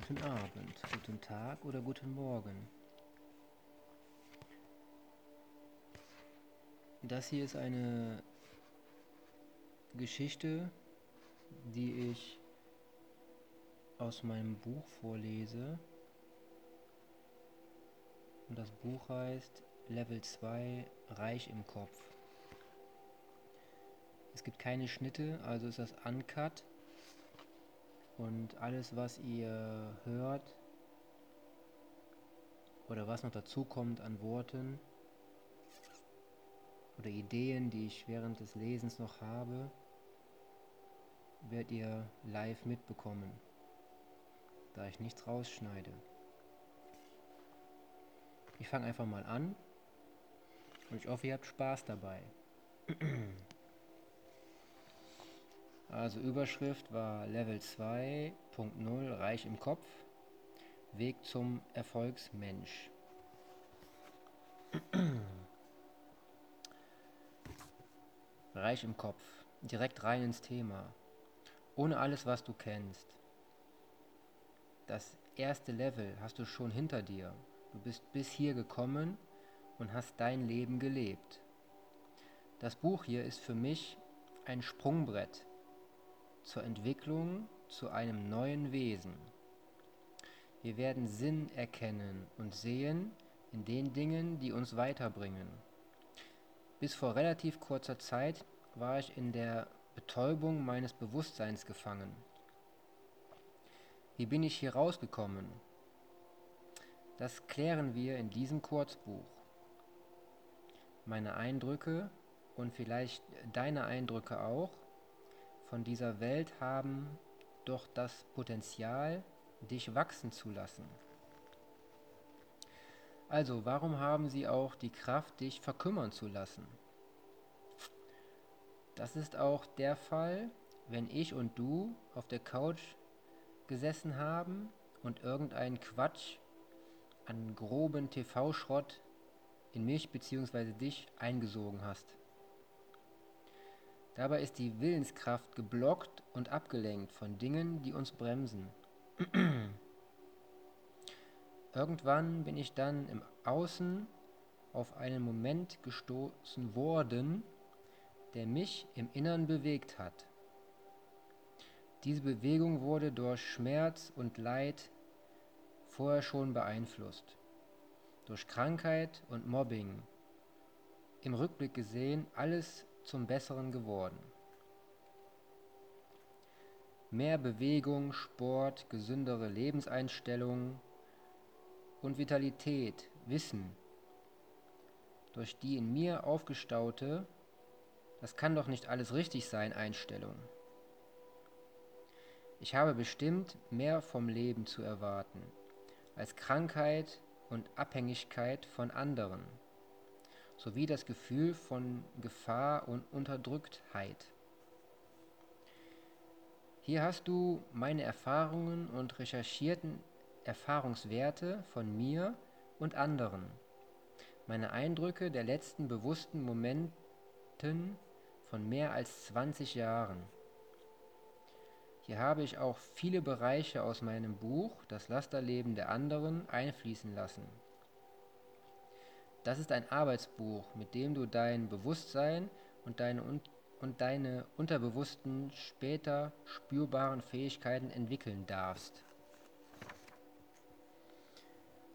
guten Abend, guten Tag oder guten Morgen. Das hier ist eine Geschichte, die ich aus meinem Buch vorlese. Und das Buch heißt Level 2 Reich im Kopf. Es gibt keine Schnitte, also ist das uncut. Und alles, was ihr hört oder was noch dazu kommt an Worten oder Ideen, die ich während des Lesens noch habe, werdet ihr live mitbekommen, da ich nichts rausschneide. Ich fange einfach mal an und ich hoffe, ihr habt Spaß dabei. Also Überschrift war Level 2.0 Reich im Kopf. Weg zum Erfolgsmensch. Reich im Kopf. Direkt rein ins Thema. Ohne alles, was du kennst. Das erste Level hast du schon hinter dir. Du bist bis hier gekommen und hast dein Leben gelebt. Das Buch hier ist für mich ein Sprungbrett zur Entwicklung zu einem neuen Wesen. Wir werden Sinn erkennen und sehen in den Dingen, die uns weiterbringen. Bis vor relativ kurzer Zeit war ich in der Betäubung meines Bewusstseins gefangen. Wie bin ich hier rausgekommen? Das klären wir in diesem Kurzbuch. Meine Eindrücke und vielleicht deine Eindrücke auch von dieser Welt haben doch das Potenzial, dich wachsen zu lassen. Also, warum haben sie auch die Kraft, dich verkümmern zu lassen? Das ist auch der Fall, wenn ich und du auf der Couch gesessen haben und irgendeinen Quatsch an groben TV-Schrott in mich bzw. dich eingesogen hast. Dabei ist die Willenskraft geblockt und abgelenkt von Dingen, die uns bremsen. Irgendwann bin ich dann im Außen auf einen Moment gestoßen worden, der mich im Innern bewegt hat. Diese Bewegung wurde durch Schmerz und Leid vorher schon beeinflusst, durch Krankheit und Mobbing. Im Rückblick gesehen alles zum Besseren geworden. Mehr Bewegung, Sport, gesündere Lebenseinstellung und Vitalität, Wissen, durch die in mir aufgestaute, das kann doch nicht alles richtig sein, Einstellung. Ich habe bestimmt mehr vom Leben zu erwarten, als Krankheit und Abhängigkeit von anderen sowie das Gefühl von Gefahr und Unterdrücktheit. Hier hast du meine Erfahrungen und recherchierten Erfahrungswerte von mir und anderen, meine Eindrücke der letzten bewussten Momenten von mehr als 20 Jahren. Hier habe ich auch viele Bereiche aus meinem Buch Das Lasterleben der anderen einfließen lassen. Das ist ein Arbeitsbuch, mit dem du dein Bewusstsein und deine, und deine unterbewussten, später spürbaren Fähigkeiten entwickeln darfst.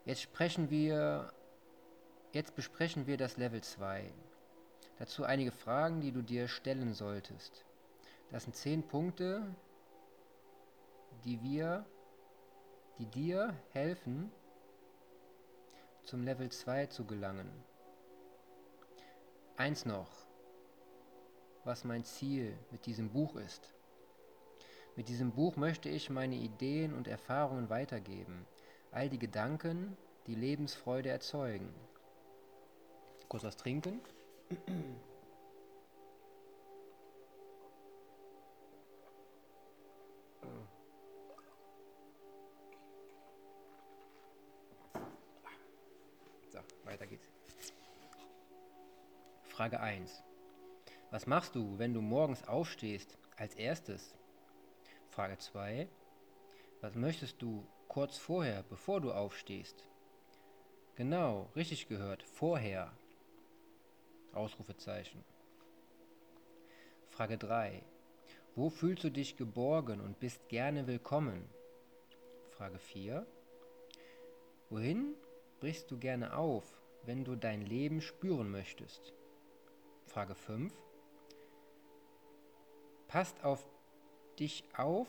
Jetzt sprechen wir Jetzt besprechen wir das Level 2. Dazu einige Fragen, die du dir stellen solltest. Das sind zehn Punkte, die wir, die dir helfen, zum Level 2 zu gelangen. Eins noch, was mein Ziel mit diesem Buch ist. Mit diesem Buch möchte ich meine Ideen und Erfahrungen weitergeben, all die Gedanken, die Lebensfreude erzeugen. Kurz was trinken. Frage 1. Was machst du, wenn du morgens aufstehst, als erstes? Frage 2. Was möchtest du kurz vorher, bevor du aufstehst. Genau, richtig gehört, vorher. Ausrufezeichen. Frage 3. Wo fühlst du dich geborgen und bist gerne willkommen? Frage 4. Wohin brichst du gerne auf, wenn du dein Leben spüren möchtest? Frage 5. Passt auf dich auf,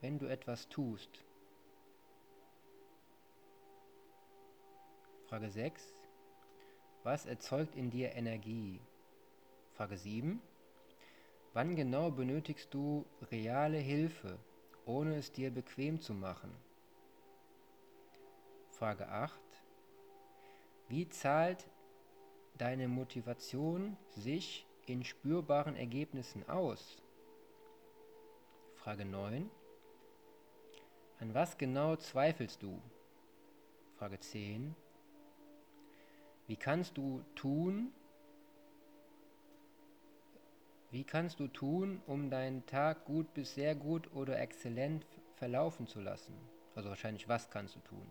wenn du etwas tust. Frage 6. Was erzeugt in dir Energie? Frage 7. Wann genau benötigst du reale Hilfe, ohne es dir bequem zu machen? Frage 8. Wie zahlt deine Motivation sich in spürbaren Ergebnissen aus? Frage 9. An was genau zweifelst du? Frage 10. Wie kannst du tun, wie kannst du tun, um deinen Tag gut bis sehr gut oder exzellent verlaufen zu lassen? Also wahrscheinlich, was kannst du tun?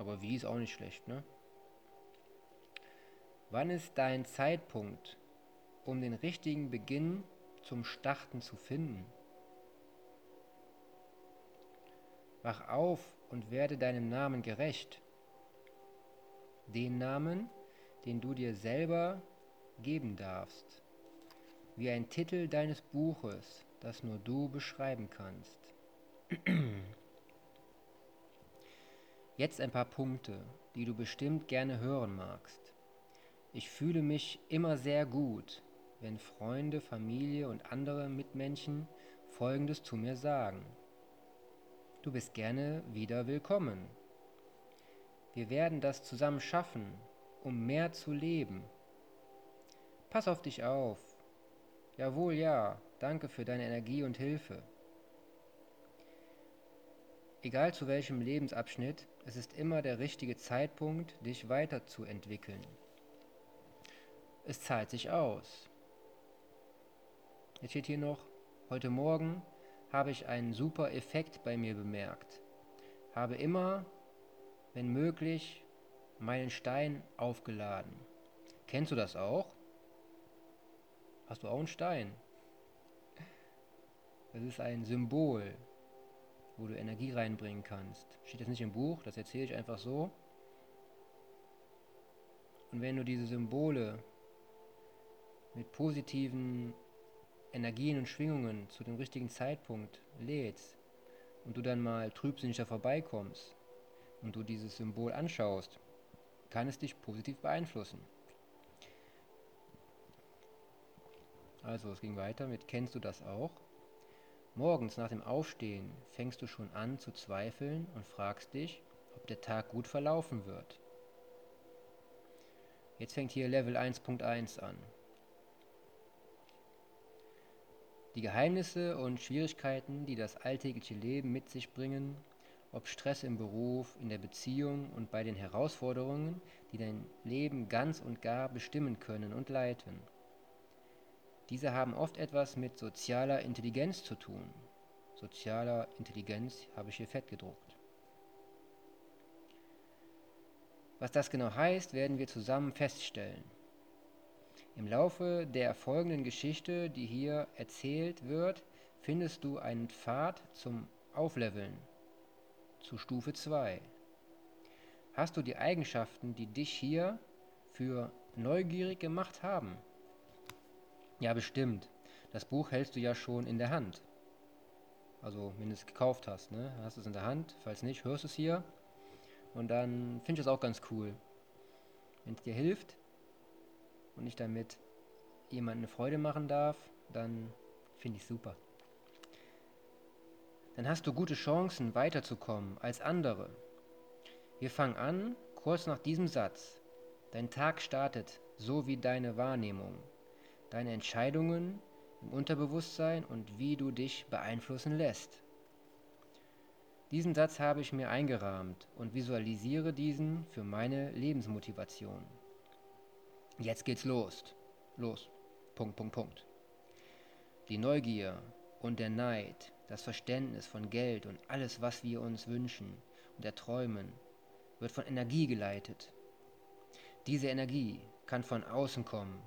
Aber wie ist auch nicht schlecht, ne? Wann ist dein Zeitpunkt, um den richtigen Beginn zum Starten zu finden? Wach auf und werde deinem Namen gerecht. Den Namen, den du dir selber geben darfst. Wie ein Titel deines Buches, das nur du beschreiben kannst. Jetzt ein paar Punkte, die du bestimmt gerne hören magst. Ich fühle mich immer sehr gut, wenn Freunde, Familie und andere Mitmenschen Folgendes zu mir sagen. Du bist gerne wieder willkommen. Wir werden das zusammen schaffen, um mehr zu leben. Pass auf dich auf. Jawohl, ja, danke für deine Energie und Hilfe. Egal zu welchem Lebensabschnitt, es ist immer der richtige Zeitpunkt, dich weiterzuentwickeln. Es zahlt sich aus. Jetzt steht hier noch, heute Morgen habe ich einen super Effekt bei mir bemerkt. Habe immer, wenn möglich, meinen Stein aufgeladen. Kennst du das auch? Hast du auch einen Stein? Das ist ein Symbol, wo du Energie reinbringen kannst. Steht das nicht im Buch, das erzähle ich einfach so. Und wenn du diese Symbole mit positiven Energien und Schwingungen zu dem richtigen Zeitpunkt lädst und du dann mal trübsinniger vorbeikommst und du dieses Symbol anschaust, kann es dich positiv beeinflussen. Also es ging weiter mit Kennst du das auch? Morgens nach dem Aufstehen fängst du schon an zu zweifeln und fragst dich, ob der Tag gut verlaufen wird. Jetzt fängt hier Level 1.1 an. Die Geheimnisse und Schwierigkeiten, die das alltägliche Leben mit sich bringen, ob Stress im Beruf, in der Beziehung und bei den Herausforderungen, die dein Leben ganz und gar bestimmen können und leiten. Diese haben oft etwas mit sozialer Intelligenz zu tun. Sozialer Intelligenz habe ich hier fett gedruckt. Was das genau heißt, werden wir zusammen feststellen. Im Laufe der folgenden Geschichte, die hier erzählt wird, findest du einen Pfad zum Aufleveln zu Stufe 2. Hast du die Eigenschaften, die dich hier für neugierig gemacht haben? Ja, bestimmt. Das Buch hältst du ja schon in der Hand. Also, wenn du es gekauft hast, ne? Hast du es in der Hand. Falls nicht, hörst du es hier. Und dann finde ich es auch ganz cool. Wenn es dir hilft, und ich damit jemandem eine Freude machen darf, dann finde ich super. Dann hast du gute Chancen weiterzukommen als andere. Wir fangen an, kurz nach diesem Satz. Dein Tag startet so wie deine Wahrnehmung, deine Entscheidungen im Unterbewusstsein und wie du dich beeinflussen lässt. Diesen Satz habe ich mir eingerahmt und visualisiere diesen für meine Lebensmotivation. Jetzt geht's los. Los. Punkt, Punkt, Punkt. Die Neugier und der Neid, das Verständnis von Geld und alles, was wir uns wünschen und erträumen, wird von Energie geleitet. Diese Energie kann von außen kommen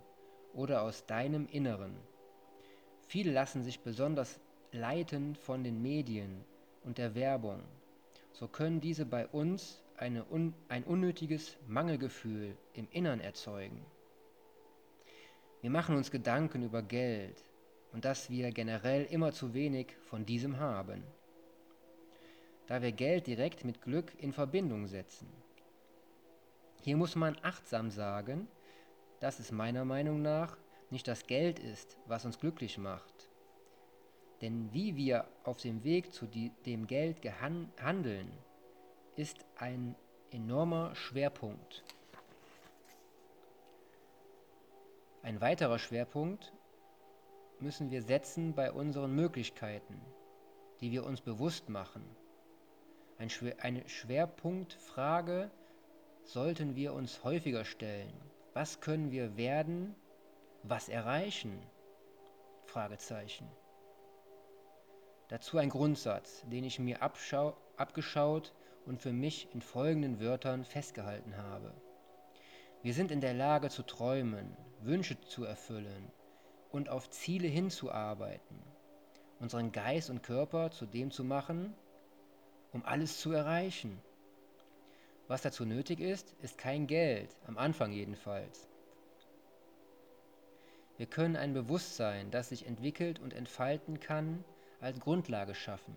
oder aus deinem Inneren. Viele lassen sich besonders leiten von den Medien und der Werbung. So können diese bei uns un ein unnötiges Mangelgefühl im Innern erzeugen. Wir machen uns Gedanken über Geld und dass wir generell immer zu wenig von diesem haben, da wir Geld direkt mit Glück in Verbindung setzen. Hier muss man achtsam sagen, dass es meiner Meinung nach nicht das Geld ist, was uns glücklich macht. Denn wie wir auf dem Weg zu dem Geld handeln, ist ein enormer Schwerpunkt. Ein weiterer Schwerpunkt müssen wir setzen bei unseren Möglichkeiten, die wir uns bewusst machen. Eine Schwerpunktfrage sollten wir uns häufiger stellen. Was können wir werden, was erreichen? Fragezeichen. Dazu ein Grundsatz, den ich mir abgeschaut und für mich in folgenden Wörtern festgehalten habe. Wir sind in der Lage zu träumen, Wünsche zu erfüllen und auf Ziele hinzuarbeiten, unseren Geist und Körper zu dem zu machen, um alles zu erreichen. Was dazu nötig ist, ist kein Geld, am Anfang jedenfalls. Wir können ein Bewusstsein, das sich entwickelt und entfalten kann, als Grundlage schaffen.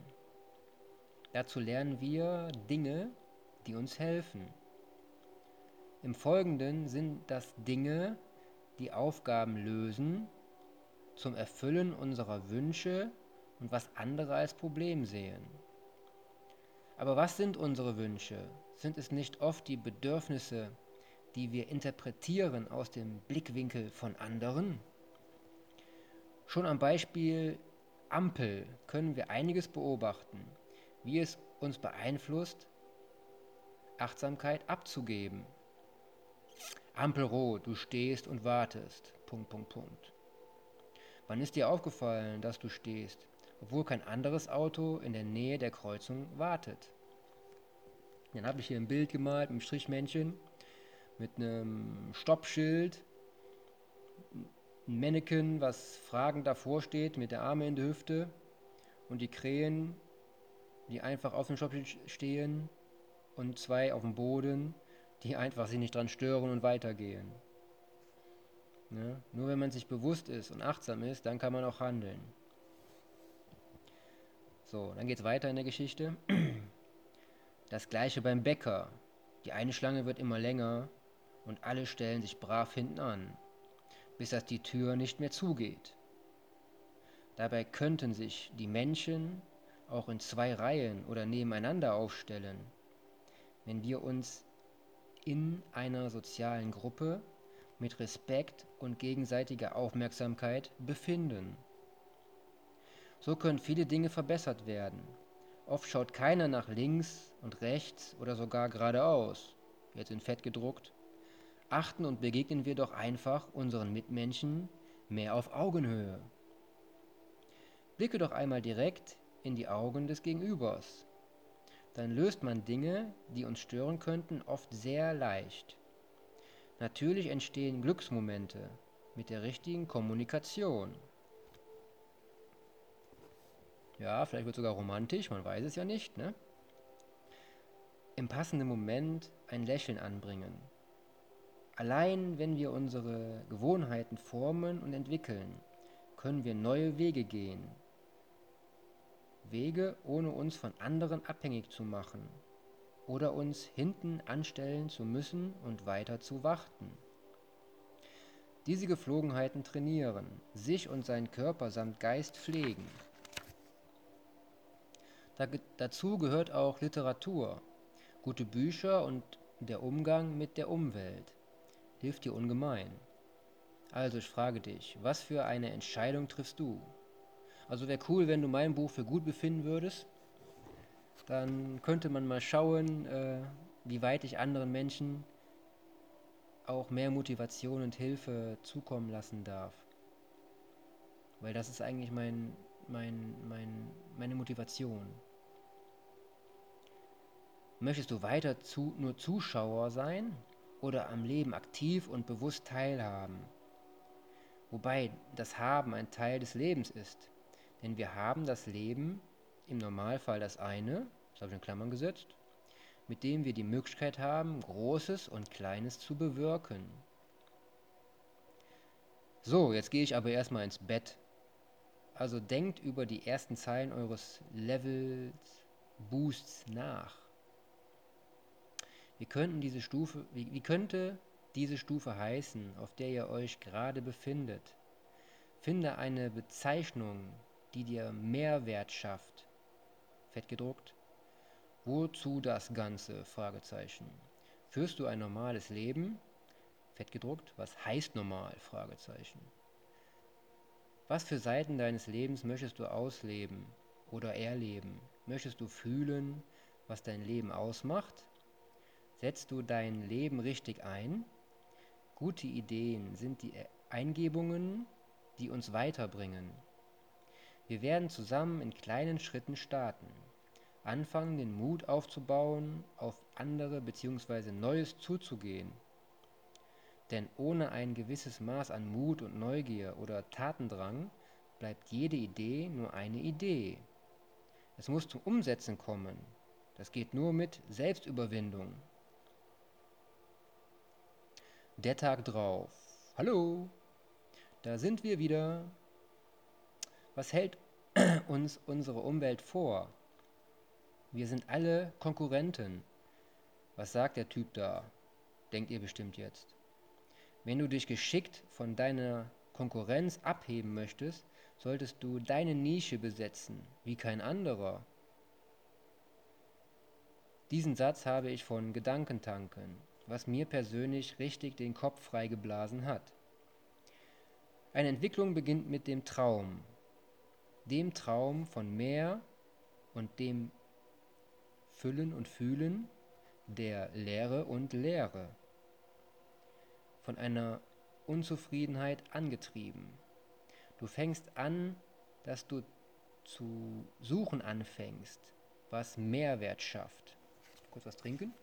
Dazu lernen wir Dinge, die uns helfen. Im Folgenden sind das Dinge, die Aufgaben lösen, zum Erfüllen unserer Wünsche und was andere als Problem sehen. Aber was sind unsere Wünsche? Sind es nicht oft die Bedürfnisse, die wir interpretieren aus dem Blickwinkel von anderen? Schon am Beispiel Ampel können wir einiges beobachten wie es uns beeinflusst, Achtsamkeit abzugeben. Ampelrot, du stehst und wartest. Punkt, Punkt, Punkt. Wann ist dir aufgefallen, dass du stehst, obwohl kein anderes Auto in der Nähe der Kreuzung wartet? Dann habe ich hier ein Bild gemalt mit einem Strichmännchen, mit einem Stoppschild, ein Mannequin, was fragend davor steht, mit der Arme in der Hüfte und die Krähen die einfach auf dem Stoppschild stehen und zwei auf dem Boden, die einfach sich nicht dran stören und weitergehen. Ne? Nur wenn man sich bewusst ist und achtsam ist, dann kann man auch handeln. So, dann geht es weiter in der Geschichte. Das gleiche beim Bäcker. Die eine Schlange wird immer länger und alle stellen sich brav hinten an, bis das die Tür nicht mehr zugeht. Dabei könnten sich die Menschen auch in zwei Reihen oder nebeneinander aufstellen, wenn wir uns in einer sozialen Gruppe mit Respekt und gegenseitiger Aufmerksamkeit befinden. So können viele Dinge verbessert werden. Oft schaut keiner nach links und rechts oder sogar geradeaus, jetzt in Fett gedruckt. Achten und begegnen wir doch einfach unseren Mitmenschen mehr auf Augenhöhe. Blicke doch einmal direkt in die Augen des Gegenübers. Dann löst man Dinge, die uns stören könnten, oft sehr leicht. Natürlich entstehen Glücksmomente mit der richtigen Kommunikation. Ja, vielleicht wird sogar romantisch, man weiß es ja nicht, ne? Im passenden Moment ein Lächeln anbringen. Allein wenn wir unsere Gewohnheiten formen und entwickeln, können wir neue Wege gehen, Wege, ohne uns von anderen abhängig zu machen oder uns hinten anstellen zu müssen und weiter zu warten. Diese Geflogenheiten trainieren, sich und seinen Körper samt Geist pflegen. Da, dazu gehört auch Literatur, gute Bücher und der Umgang mit der Umwelt. Hilft dir ungemein. Also ich frage dich, was für eine Entscheidung triffst du? Also wäre cool, wenn du mein Buch für gut befinden würdest. Dann könnte man mal schauen, äh, wie weit ich anderen Menschen auch mehr Motivation und Hilfe zukommen lassen darf. Weil das ist eigentlich mein, mein, mein, meine Motivation. Möchtest du weiter zu, nur Zuschauer sein oder am Leben aktiv und bewusst teilhaben? Wobei das Haben ein Teil des Lebens ist. Denn wir haben das Leben, im Normalfall das eine, das habe ich in Klammern gesetzt, mit dem wir die Möglichkeit haben, Großes und Kleines zu bewirken. So, jetzt gehe ich aber erstmal ins Bett. Also denkt über die ersten Zeilen eures Levels Boosts nach. Wie, könnten diese Stufe, wie, wie könnte diese Stufe heißen, auf der ihr euch gerade befindet? Finde eine Bezeichnung, die dir Mehrwert schafft. Fett gedruckt. Wozu das Ganze? Fragezeichen. Führst du ein normales Leben? Fett gedruckt. Was heißt normal? Fragezeichen. Was für Seiten deines Lebens möchtest du ausleben oder erleben? Möchtest du fühlen, was dein Leben ausmacht? Setzt du dein Leben richtig ein? Gute Ideen sind die Eingebungen, die uns weiterbringen. Wir werden zusammen in kleinen Schritten starten, anfangen den Mut aufzubauen, auf andere bzw. Neues zuzugehen. Denn ohne ein gewisses Maß an Mut und Neugier oder Tatendrang bleibt jede Idee nur eine Idee. Es muss zum Umsetzen kommen. Das geht nur mit Selbstüberwindung. Der Tag drauf. Hallo, da sind wir wieder. Was hält uns unsere Umwelt vor? Wir sind alle Konkurrenten. Was sagt der Typ da? Denkt ihr bestimmt jetzt. Wenn du dich geschickt von deiner Konkurrenz abheben möchtest, solltest du deine Nische besetzen, wie kein anderer. Diesen Satz habe ich von Gedankentanken was mir persönlich richtig den Kopf freigeblasen hat. Eine Entwicklung beginnt mit dem Traum, dem Traum von mehr und dem Füllen und Fühlen der Lehre und Lehre, von einer Unzufriedenheit angetrieben. Du fängst an, dass du zu suchen anfängst, was Mehrwert schafft. Kurz was trinken.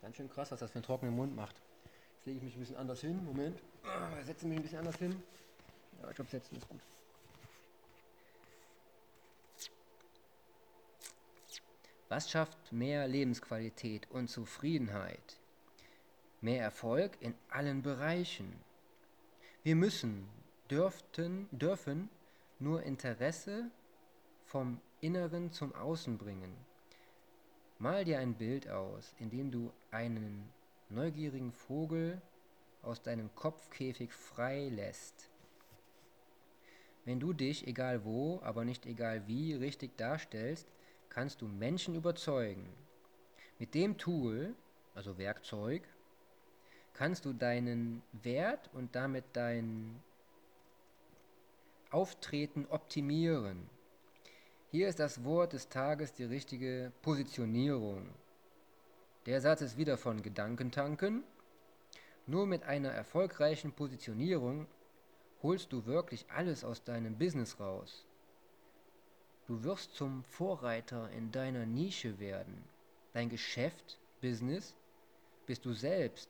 Ganz schön krass, was das für einen trockenen Mund macht. Jetzt lege ich mich ein bisschen anders hin. Moment. Ah, setze mich ein bisschen anders hin. Ja, ich glaube, setzen ist gut. Was schafft mehr Lebensqualität und Zufriedenheit? Mehr Erfolg in allen Bereichen. Wir müssen, dürften, dürfen nur Interesse vom Inneren zum Außen bringen. Mal dir ein Bild aus, in dem du einen neugierigen Vogel aus deinem Kopfkäfig frei lässt. Wenn du dich, egal wo, aber nicht egal wie, richtig darstellst, kannst du Menschen überzeugen. Mit dem Tool, also Werkzeug, kannst du deinen Wert und damit dein Auftreten optimieren. Hier ist das Wort des Tages die richtige Positionierung. Der Satz ist wieder von Gedankentanken. Nur mit einer erfolgreichen Positionierung holst du wirklich alles aus deinem Business raus. Du wirst zum Vorreiter in deiner Nische werden. Dein Geschäft, Business, bist du selbst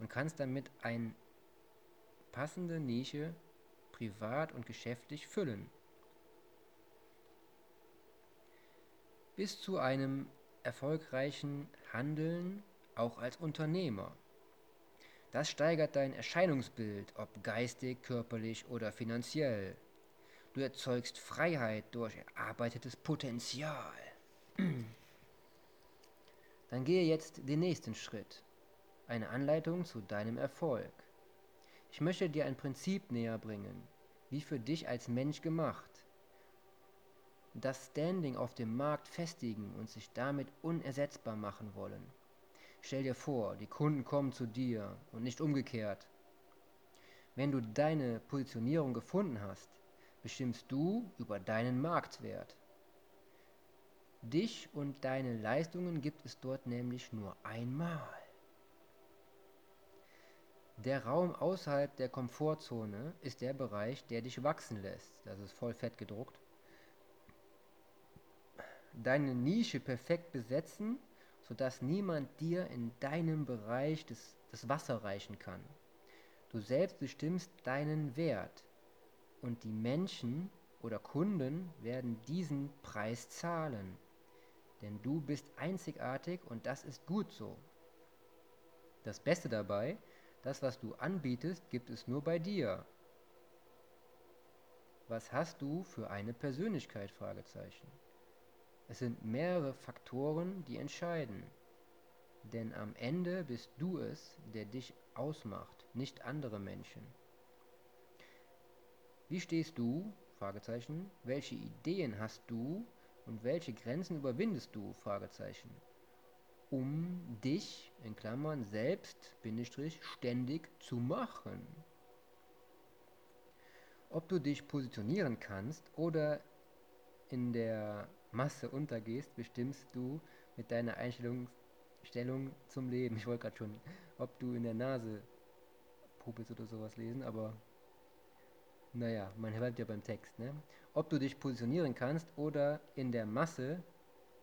und kannst damit eine passende Nische privat und geschäftlich füllen. Bis zu einem erfolgreichen Handeln auch als Unternehmer. Das steigert dein Erscheinungsbild, ob geistig, körperlich oder finanziell. Du erzeugst Freiheit durch erarbeitetes Potenzial. Dann gehe jetzt den nächsten Schritt. Eine Anleitung zu deinem Erfolg. Ich möchte dir ein Prinzip näher bringen, wie für dich als Mensch gemacht das Standing auf dem Markt festigen und sich damit unersetzbar machen wollen. Stell dir vor, die Kunden kommen zu dir und nicht umgekehrt. Wenn du deine Positionierung gefunden hast, bestimmst du über deinen Marktwert. Dich und deine Leistungen gibt es dort nämlich nur einmal. Der Raum außerhalb der Komfortzone ist der Bereich, der dich wachsen lässt. Das ist voll fett gedruckt. Deine Nische perfekt besetzen, sodass niemand dir in deinem Bereich das, das Wasser reichen kann. Du selbst bestimmst deinen Wert und die Menschen oder Kunden werden diesen Preis zahlen. Denn du bist einzigartig und das ist gut so. Das Beste dabei, das, was du anbietest, gibt es nur bei dir. Was hast du für eine Persönlichkeit? Es sind mehrere Faktoren, die entscheiden. Denn am Ende bist du es, der dich ausmacht, nicht andere Menschen. Wie stehst du? Fragezeichen. Welche Ideen hast du und welche Grenzen überwindest du? Fragezeichen. Um dich in Klammern selbst Bindestrich ständig zu machen. Ob du dich positionieren kannst oder in der Masse untergehst, bestimmst du mit deiner Einstellung Stellung zum Leben. Ich wollte gerade schon, ob du in der Nase popelst oder sowas lesen, aber naja, man hört ja beim Text. Ne? Ob du dich positionieren kannst oder in der Masse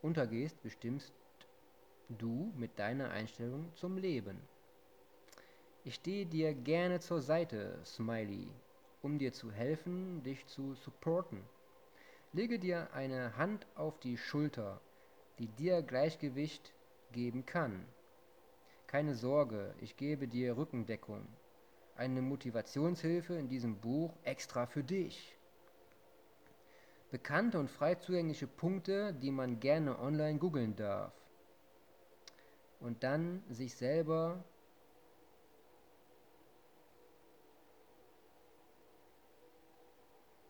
untergehst, bestimmst du mit deiner Einstellung zum Leben. Ich stehe dir gerne zur Seite, Smiley, um dir zu helfen, dich zu supporten. Lege dir eine Hand auf die Schulter, die dir Gleichgewicht geben kann. Keine Sorge, ich gebe dir Rückendeckung. Eine Motivationshilfe in diesem Buch extra für dich. Bekannte und frei zugängliche Punkte, die man gerne online googeln darf. Und dann sich selber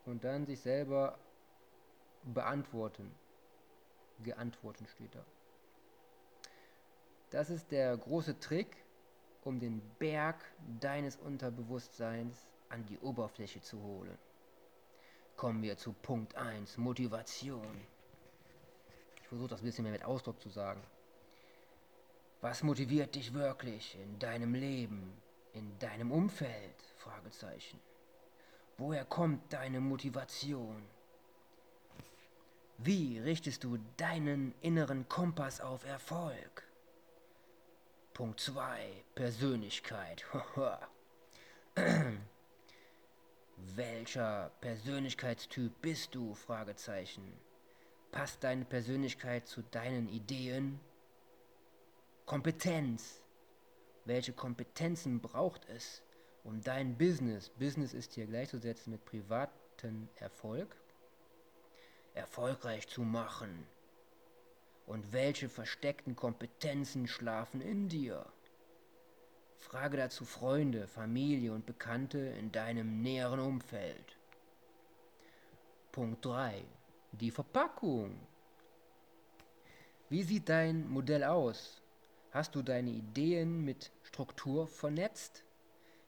und dann sich selber beantworten. Geantworten steht da. Das ist der große Trick, um den Berg deines Unterbewusstseins an die Oberfläche zu holen. Kommen wir zu Punkt 1, Motivation. Ich versuche das ein bisschen mehr mit Ausdruck zu sagen. Was motiviert dich wirklich in deinem Leben, in deinem Umfeld? Fragezeichen. Woher kommt deine Motivation? Wie richtest du deinen inneren Kompass auf Erfolg? Punkt 2. Persönlichkeit. Welcher Persönlichkeitstyp bist du? Fragezeichen. Passt deine Persönlichkeit zu deinen Ideen? Kompetenz. Welche Kompetenzen braucht es, um dein Business, Business ist hier gleichzusetzen mit privaten Erfolg, erfolgreich zu machen? Und welche versteckten Kompetenzen schlafen in dir? Frage dazu Freunde, Familie und Bekannte in deinem näheren Umfeld. Punkt 3. Die Verpackung. Wie sieht dein Modell aus? Hast du deine Ideen mit Struktur vernetzt?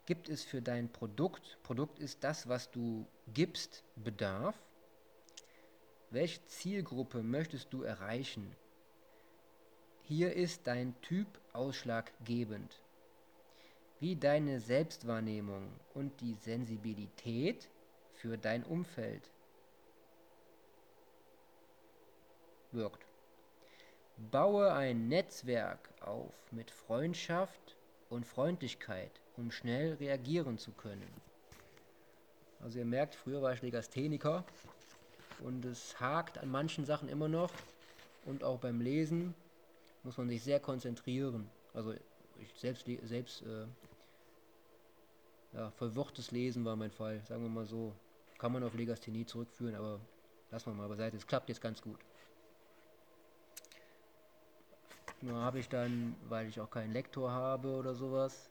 Gibt es für dein Produkt, Produkt ist das, was du gibst, Bedarf? Welche Zielgruppe möchtest du erreichen? Hier ist dein Typ ausschlaggebend. Wie deine Selbstwahrnehmung und die Sensibilität für dein Umfeld wirkt. Baue ein Netzwerk auf mit Freundschaft und Freundlichkeit, um schnell reagieren zu können. Also ihr merkt, früher war ich Legastheniker und es hakt an manchen Sachen immer noch und auch beim Lesen muss man sich sehr konzentrieren. Also ich selbst selbst äh, ja, verwirrtes Lesen war mein Fall, sagen wir mal so. Kann man auf Legasthenie zurückführen, aber lassen wir mal beiseite. Es klappt jetzt ganz gut. Nur habe ich dann, weil ich auch keinen Lektor habe oder sowas,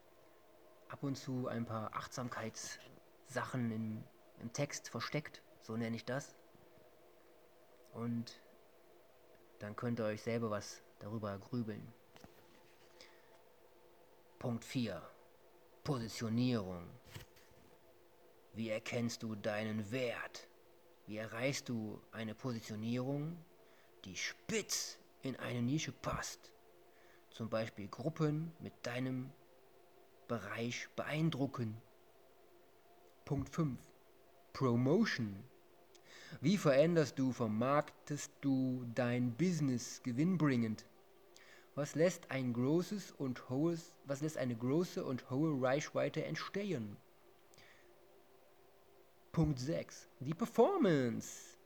ab und zu ein paar Achtsamkeitssachen im, im Text versteckt, so nenne ich das. Und dann könnt ihr euch selber was darüber grübeln. Punkt 4. Positionierung. Wie erkennst du deinen Wert? Wie erreichst du eine Positionierung, die spitz in eine Nische passt? Zum Beispiel Gruppen mit deinem Bereich beeindrucken. Punkt 5. Promotion. Wie veränderst du, vermarktest du dein Business gewinnbringend? Was lässt ein großes und hohes, was lässt eine große und hohe Reichweite entstehen? Punkt 6. Die Performance.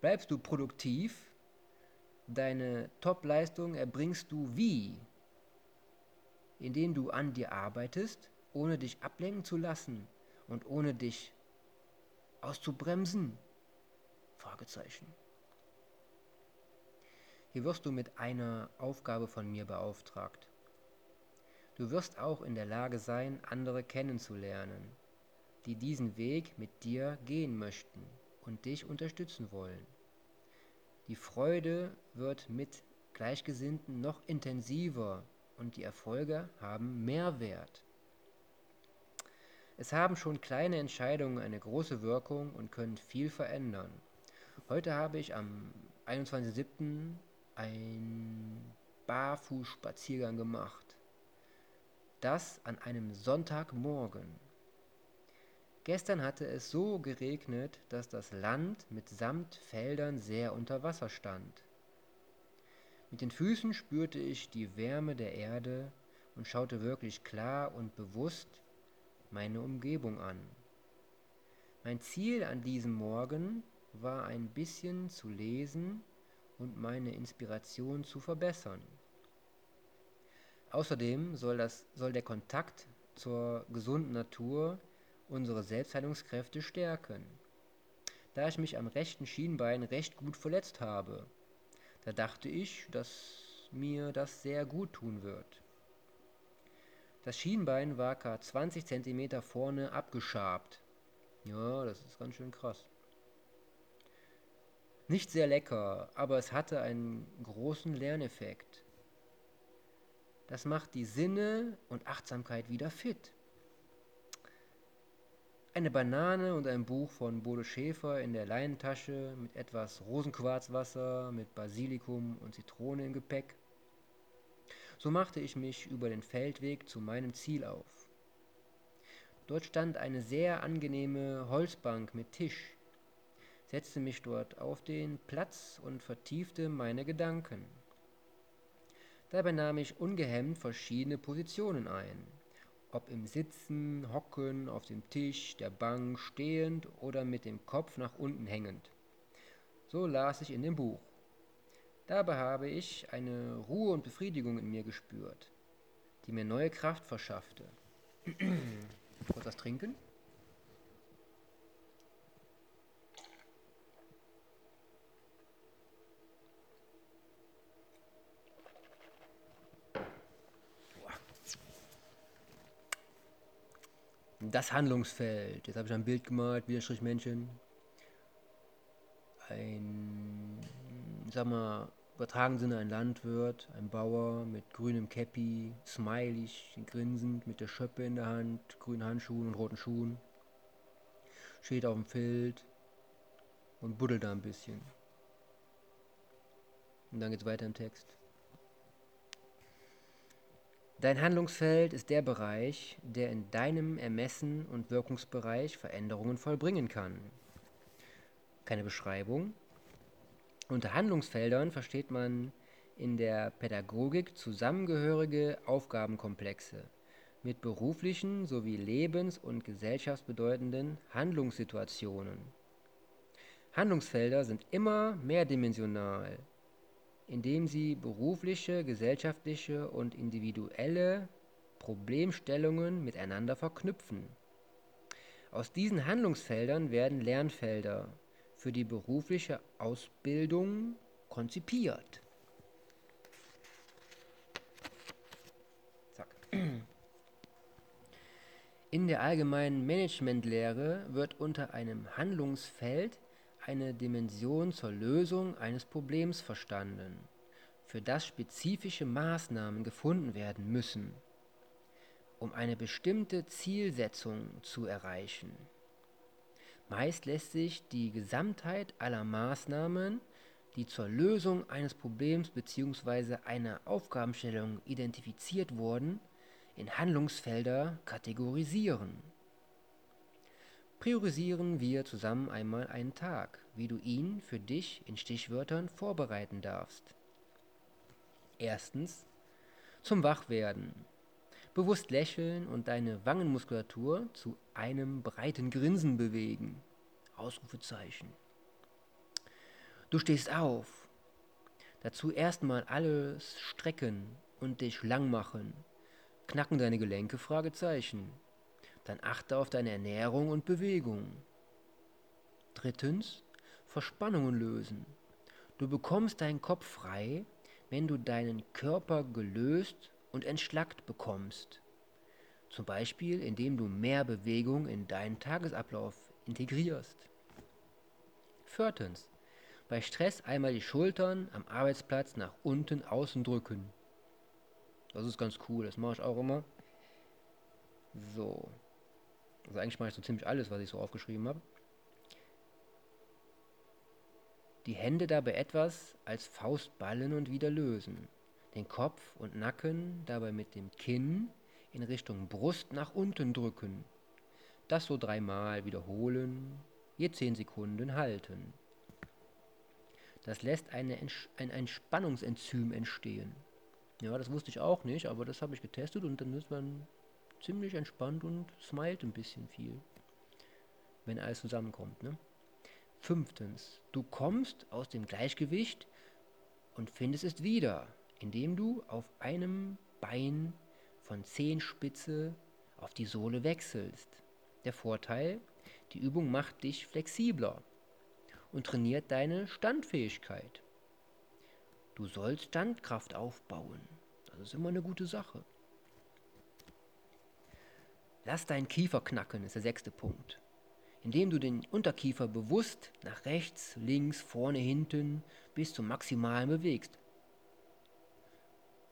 Bleibst du produktiv? Deine Top-Leistung erbringst du wie? Indem du an dir arbeitest, ohne dich ablenken zu lassen und ohne dich auszubremsen? Fragezeichen. Hier wirst du mit einer Aufgabe von mir beauftragt. Du wirst auch in der Lage sein, andere kennenzulernen, die diesen Weg mit dir gehen möchten und dich unterstützen wollen. Die Freude wird mit Gleichgesinnten noch intensiver und die Erfolge haben Mehrwert. Es haben schon kleine Entscheidungen eine große Wirkung und können viel verändern. Heute habe ich am 21.07. einen Barfußspaziergang gemacht. Das an einem Sonntagmorgen. Gestern hatte es so geregnet, dass das Land mitsamt Feldern sehr unter Wasser stand. Mit den Füßen spürte ich die Wärme der Erde und schaute wirklich klar und bewusst meine Umgebung an. Mein Ziel an diesem Morgen war ein bisschen zu lesen und meine Inspiration zu verbessern. Außerdem soll, das, soll der Kontakt zur gesunden Natur unsere Selbstheilungskräfte stärken. Da ich mich am rechten Schienbein recht gut verletzt habe, da dachte ich, dass mir das sehr gut tun wird. Das Schienbein war ca. 20 cm vorne abgeschabt. Ja, das ist ganz schön krass. Nicht sehr lecker, aber es hatte einen großen Lerneffekt. Das macht die Sinne und Achtsamkeit wieder fit. Eine Banane und ein Buch von Bodo Schäfer in der Leinentasche mit etwas Rosenquarzwasser, mit Basilikum und Zitrone im Gepäck. So machte ich mich über den Feldweg zu meinem Ziel auf. Dort stand eine sehr angenehme Holzbank mit Tisch, setzte mich dort auf den Platz und vertiefte meine Gedanken. Dabei nahm ich ungehemmt verschiedene Positionen ein ob im Sitzen, Hocken, auf dem Tisch, der Bank, stehend oder mit dem Kopf nach unten hängend. So las ich in dem Buch. Dabei habe ich eine Ruhe und Befriedigung in mir gespürt, die mir neue Kraft verschaffte. Kurz was trinken? Das Handlungsfeld. Jetzt habe ich ein Bild gemalt, Widerstrichmännchen. Ein, sag mal, übertragen Sinne ein Landwirt, ein Bauer mit grünem Käppi, smiley, grinsend, mit der Schöppe in der Hand, grünen Handschuhen und roten Schuhen. Steht auf dem Feld und buddelt da ein bisschen. Und dann geht's weiter im Text. Dein Handlungsfeld ist der Bereich, der in deinem Ermessen und Wirkungsbereich Veränderungen vollbringen kann. Keine Beschreibung. Unter Handlungsfeldern versteht man in der Pädagogik zusammengehörige Aufgabenkomplexe mit beruflichen sowie lebens- und gesellschaftsbedeutenden Handlungssituationen. Handlungsfelder sind immer mehrdimensional indem sie berufliche, gesellschaftliche und individuelle Problemstellungen miteinander verknüpfen. Aus diesen Handlungsfeldern werden Lernfelder für die berufliche Ausbildung konzipiert. Zack. In der allgemeinen Managementlehre wird unter einem Handlungsfeld eine Dimension zur Lösung eines Problems verstanden, für das spezifische Maßnahmen gefunden werden müssen, um eine bestimmte Zielsetzung zu erreichen. Meist lässt sich die Gesamtheit aller Maßnahmen, die zur Lösung eines Problems bzw. einer Aufgabenstellung identifiziert wurden, in Handlungsfelder kategorisieren. Priorisieren wir zusammen einmal einen Tag, wie du ihn für dich in Stichwörtern vorbereiten darfst. Erstens zum Wachwerden. Bewusst lächeln und deine Wangenmuskulatur zu einem breiten Grinsen bewegen. Ausrufezeichen. Du stehst auf. Dazu erstmal alles strecken und dich lang machen. Knacken deine Gelenke? Fragezeichen. Dann achte auf deine Ernährung und Bewegung. Drittens, Verspannungen lösen. Du bekommst deinen Kopf frei, wenn du deinen Körper gelöst und entschlackt bekommst. Zum Beispiel, indem du mehr Bewegung in deinen Tagesablauf integrierst. Viertens, bei Stress einmal die Schultern am Arbeitsplatz nach unten außen drücken. Das ist ganz cool, das mache ich auch immer. So. Also eigentlich mache ich so ziemlich alles, was ich so aufgeschrieben habe. Die Hände dabei etwas als Faust ballen und wieder lösen. Den Kopf und Nacken dabei mit dem Kinn in Richtung Brust nach unten drücken. Das so dreimal wiederholen, je zehn Sekunden halten. Das lässt eine, ein Entspannungsenzym entstehen. Ja, das wusste ich auch nicht, aber das habe ich getestet und dann ist man ziemlich entspannt und smilet ein bisschen viel, wenn alles zusammenkommt. Ne? Fünftens, du kommst aus dem Gleichgewicht und findest es wieder, indem du auf einem Bein von Zehenspitze auf die Sohle wechselst. Der Vorteil, die Übung macht dich flexibler und trainiert deine Standfähigkeit. Du sollst Standkraft aufbauen. Das ist immer eine gute Sache. Lass deinen Kiefer knacken, ist der sechste Punkt. Indem du den Unterkiefer bewusst nach rechts, links, vorne, hinten bis zum Maximalen bewegst.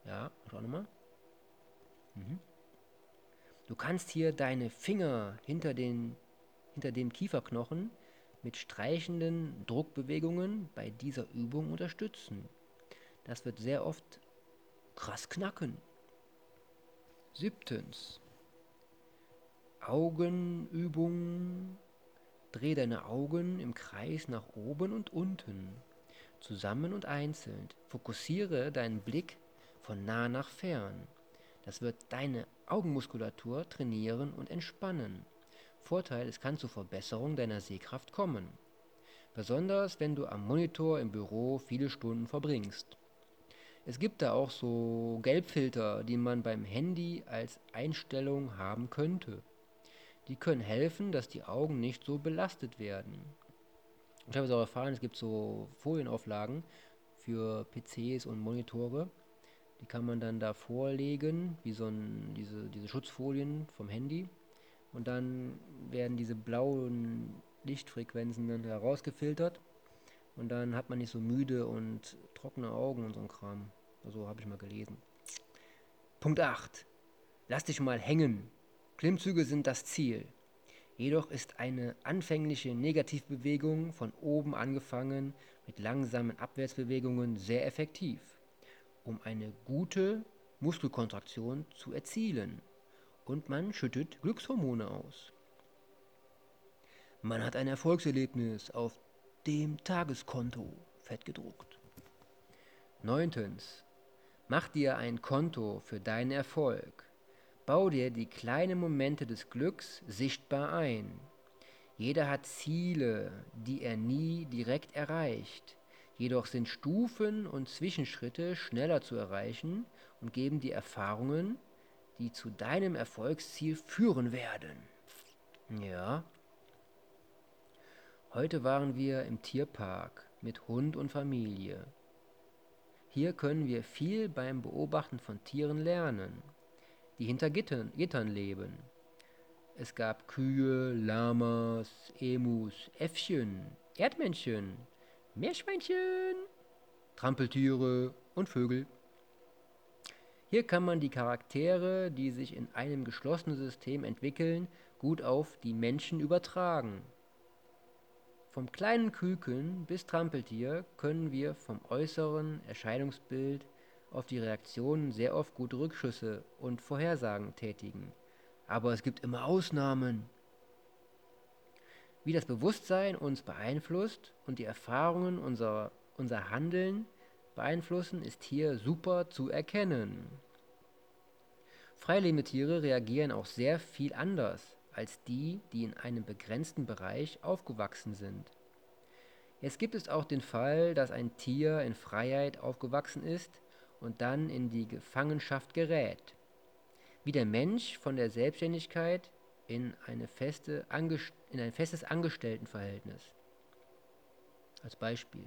Ja, schau nochmal. Mhm. Du kannst hier deine Finger hinter den, hinter dem Kieferknochen mit streichenden Druckbewegungen bei dieser Übung unterstützen. Das wird sehr oft krass knacken. Siebtens. Augenübung. Dreh deine Augen im Kreis nach oben und unten, zusammen und einzeln. Fokussiere deinen Blick von nah nach fern. Das wird deine Augenmuskulatur trainieren und entspannen. Vorteil, es kann zur Verbesserung deiner Sehkraft kommen. Besonders wenn du am Monitor im Büro viele Stunden verbringst. Es gibt da auch so Gelbfilter, die man beim Handy als Einstellung haben könnte. Die können helfen, dass die Augen nicht so belastet werden. Ich habe es auch erfahren, es gibt so Folienauflagen für PCs und Monitore. Die kann man dann da vorlegen, wie so ein, diese, diese Schutzfolien vom Handy und dann werden diese blauen Lichtfrequenzen dann herausgefiltert und dann hat man nicht so müde und trockene Augen und so ein Kram. Also habe ich mal gelesen. Punkt 8. Lass dich mal hängen. Klimmzüge sind das Ziel. Jedoch ist eine anfängliche Negativbewegung von oben angefangen mit langsamen Abwärtsbewegungen sehr effektiv, um eine gute Muskelkontraktion zu erzielen und man schüttet Glückshormone aus. Man hat ein Erfolgserlebnis auf dem Tageskonto fettgedruckt. Neuntens. Mach dir ein Konto für deinen Erfolg. Bau dir die kleinen Momente des Glücks sichtbar ein. Jeder hat Ziele, die er nie direkt erreicht. Jedoch sind Stufen und Zwischenschritte schneller zu erreichen und geben die Erfahrungen, die zu deinem Erfolgsziel führen werden. Ja. Heute waren wir im Tierpark mit Hund und Familie. Hier können wir viel beim Beobachten von Tieren lernen, die hinter Gittern, Gittern leben. Es gab Kühe, Lamas, Emus, Äffchen, Erdmännchen, Meerschweinchen, Trampeltiere und Vögel. Hier kann man die Charaktere, die sich in einem geschlossenen System entwickeln, gut auf die Menschen übertragen. Vom kleinen Küken bis Trampeltier können wir vom äußeren Erscheinungsbild auf die Reaktionen sehr oft gute Rückschlüsse und Vorhersagen tätigen. Aber es gibt immer Ausnahmen. Wie das Bewusstsein uns beeinflusst und die Erfahrungen unser, unser Handeln beeinflussen, ist hier super zu erkennen. Freilebende Tiere reagieren auch sehr viel anders als die, die in einem begrenzten Bereich aufgewachsen sind. Jetzt gibt es auch den Fall, dass ein Tier in Freiheit aufgewachsen ist und dann in die Gefangenschaft gerät. Wie der Mensch von der Selbstständigkeit in, eine feste, in ein festes Angestelltenverhältnis. Als Beispiel.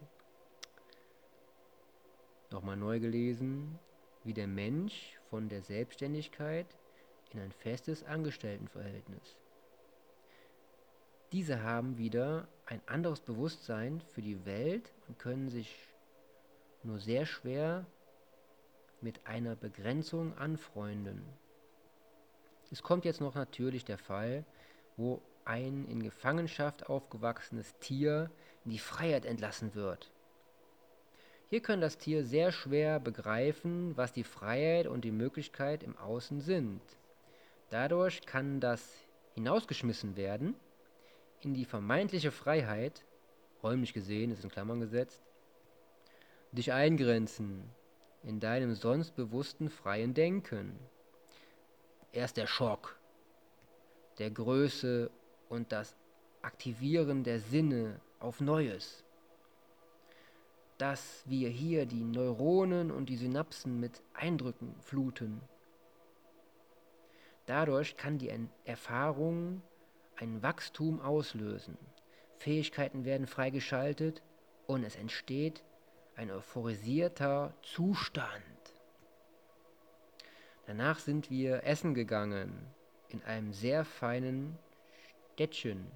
Nochmal neu gelesen, wie der Mensch von der Selbstständigkeit in ein festes Angestelltenverhältnis. Diese haben wieder ein anderes Bewusstsein für die Welt und können sich nur sehr schwer mit einer Begrenzung anfreunden. Es kommt jetzt noch natürlich der Fall, wo ein in Gefangenschaft aufgewachsenes Tier in die Freiheit entlassen wird. Hier kann das Tier sehr schwer begreifen, was die Freiheit und die Möglichkeit im Außen sind. Dadurch kann das hinausgeschmissen werden in die vermeintliche Freiheit, räumlich gesehen, ist in Klammern gesetzt, dich eingrenzen in deinem sonst bewussten freien Denken. Erst der Schock, der Größe und das Aktivieren der Sinne auf Neues. Dass wir hier die Neuronen und die Synapsen mit Eindrücken fluten. Dadurch kann die Erfahrung ein Wachstum auslösen. Fähigkeiten werden freigeschaltet und es entsteht ein euphorisierter Zustand. Danach sind wir essen gegangen in einem sehr feinen Städtchen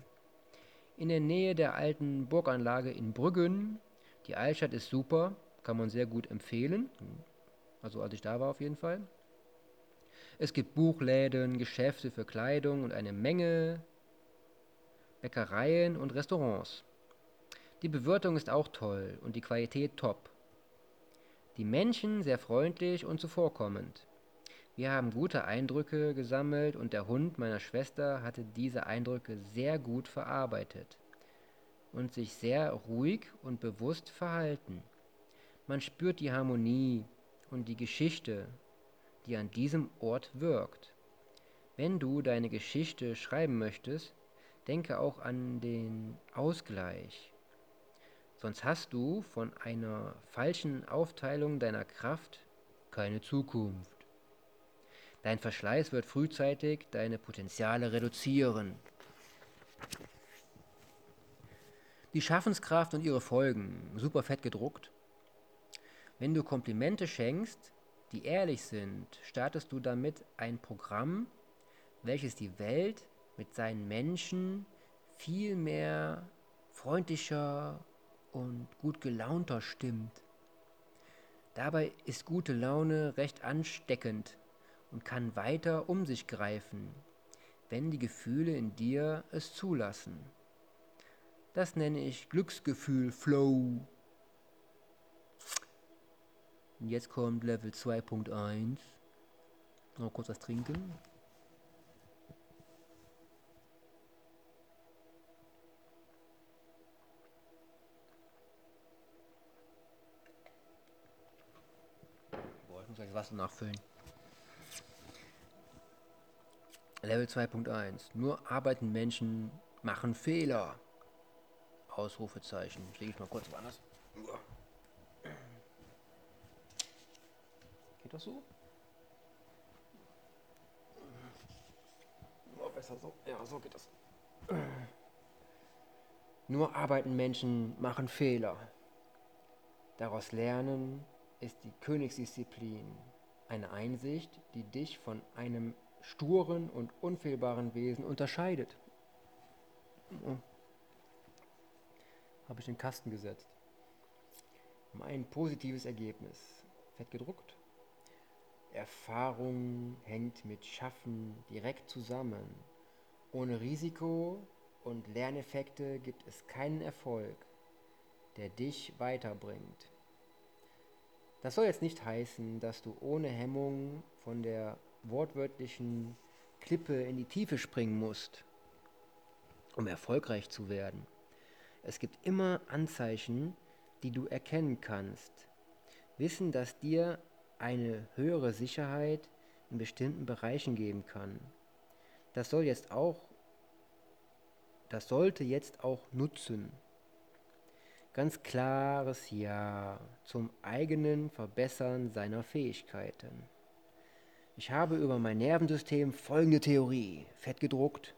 in der Nähe der alten Burganlage in Brüggen. Die Altstadt ist super, kann man sehr gut empfehlen. Also als ich da war auf jeden Fall. Es gibt Buchläden, Geschäfte für Kleidung und eine Menge Bäckereien und Restaurants. Die Bewirtung ist auch toll und die Qualität top. Die Menschen sehr freundlich und zuvorkommend. Wir haben gute Eindrücke gesammelt und der Hund meiner Schwester hatte diese Eindrücke sehr gut verarbeitet und sich sehr ruhig und bewusst verhalten. Man spürt die Harmonie und die Geschichte, die an diesem Ort wirkt. Wenn du deine Geschichte schreiben möchtest, Denke auch an den Ausgleich. Sonst hast du von einer falschen Aufteilung deiner Kraft keine Zukunft. Dein Verschleiß wird frühzeitig deine Potenziale reduzieren. Die Schaffenskraft und ihre Folgen, super fett gedruckt. Wenn du Komplimente schenkst, die ehrlich sind, startest du damit ein Programm, welches die Welt mit seinen Menschen viel mehr freundlicher und gut gelaunter stimmt. Dabei ist gute Laune recht ansteckend und kann weiter um sich greifen, wenn die Gefühle in dir es zulassen. Das nenne ich Glücksgefühl Flow. Und jetzt kommt Level 2.1. Noch kurz was trinken. Wasser nachfüllen. Level 2.1. Nur arbeiten Menschen machen Fehler. Ausrufezeichen. Lege ich mal kurz woanders. Geht das so? Oh, besser so. Ja, so geht das. Nur arbeiten Menschen machen Fehler. Daraus lernen ist die Königsdisziplin eine Einsicht, die dich von einem sturen und unfehlbaren Wesen unterscheidet. Oh. Habe ich den Kasten gesetzt. Mein positives Ergebnis. Fett gedruckt. Erfahrung hängt mit Schaffen direkt zusammen. Ohne Risiko und Lerneffekte gibt es keinen Erfolg, der dich weiterbringt. Das soll jetzt nicht heißen, dass du ohne Hemmung von der wortwörtlichen Klippe in die Tiefe springen musst, um erfolgreich zu werden. Es gibt immer Anzeichen, die du erkennen kannst. Wissen, dass dir eine höhere Sicherheit in bestimmten Bereichen geben kann. Das soll jetzt auch, das sollte jetzt auch nutzen. Ganz klares Ja zum eigenen Verbessern seiner Fähigkeiten. Ich habe über mein Nervensystem folgende Theorie, fett gedruckt.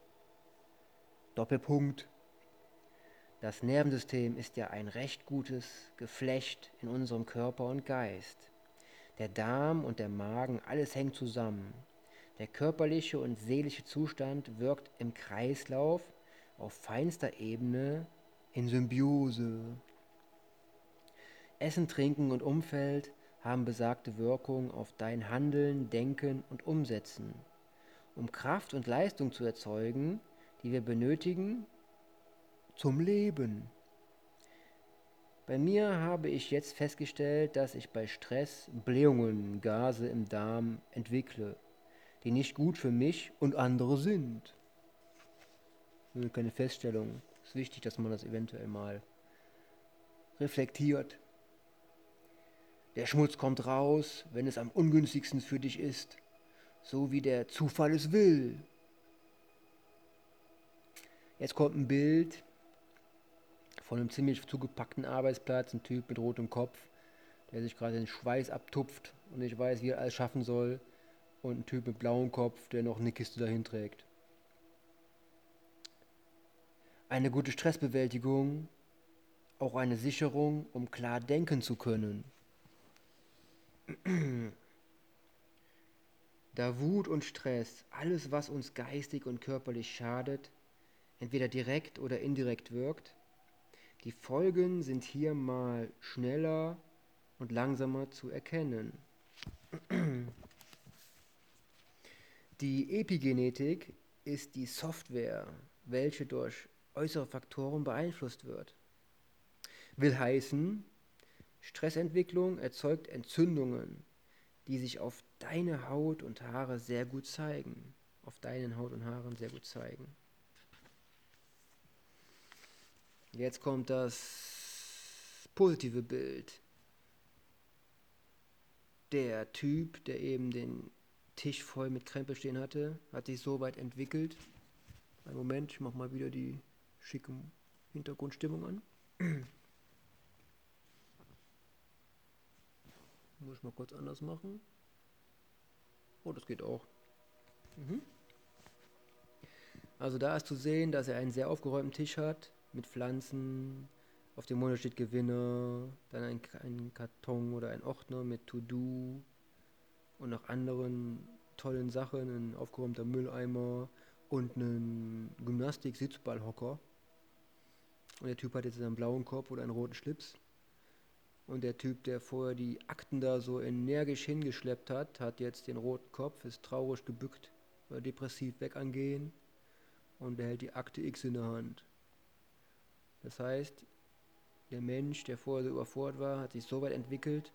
Doppelpunkt. Das Nervensystem ist ja ein recht gutes Geflecht in unserem Körper und Geist. Der Darm und der Magen, alles hängt zusammen. Der körperliche und seelische Zustand wirkt im Kreislauf auf feinster Ebene in Symbiose. Essen, Trinken und Umfeld haben besagte Wirkung auf dein Handeln, Denken und Umsetzen, um Kraft und Leistung zu erzeugen, die wir benötigen zum Leben. Bei mir habe ich jetzt festgestellt, dass ich bei Stress Blähungen, Gase im Darm entwickle, die nicht gut für mich und andere sind. Keine Feststellung. Es ist wichtig, dass man das eventuell mal reflektiert. Der Schmutz kommt raus, wenn es am ungünstigsten für dich ist, so wie der Zufall es will. Jetzt kommt ein Bild von einem ziemlich zugepackten Arbeitsplatz, ein Typ mit rotem Kopf, der sich gerade den Schweiß abtupft und nicht weiß, wie er alles schaffen soll, und ein Typ mit blauem Kopf, der noch eine Kiste dahin trägt. Eine gute Stressbewältigung, auch eine Sicherung, um klar denken zu können. Da Wut und Stress, alles was uns geistig und körperlich schadet, entweder direkt oder indirekt wirkt, die Folgen sind hier mal schneller und langsamer zu erkennen. Die Epigenetik ist die Software, welche durch äußere Faktoren beeinflusst wird. Will heißen, Stressentwicklung erzeugt Entzündungen, die sich auf deine Haut und Haare sehr gut zeigen. Auf deinen Haut und Haaren sehr gut zeigen. Jetzt kommt das positive Bild. Der Typ, der eben den Tisch voll mit Krempel stehen hatte, hat sich so weit entwickelt. Einen Moment, ich mache mal wieder die schicke Hintergrundstimmung an. Muss ich mal kurz anders machen. Oh, das geht auch. Mhm. Also da ist zu sehen, dass er einen sehr aufgeräumten Tisch hat mit Pflanzen. Auf dem Monitor steht Gewinner, dann ein, ein Karton oder ein Ordner mit To-Do und noch anderen tollen Sachen, ein aufgeräumter Mülleimer und einen Gymnastik-Sitzballhocker. Und der Typ hat jetzt einen blauen Kopf oder einen roten Schlips. Und der Typ, der vorher die Akten da so energisch hingeschleppt hat, hat jetzt den roten Kopf, ist traurig gebückt, oder depressiv weg angehen und er hält die Akte X in der Hand. Das heißt, der Mensch, der vorher so überfordert war, hat sich so weit entwickelt,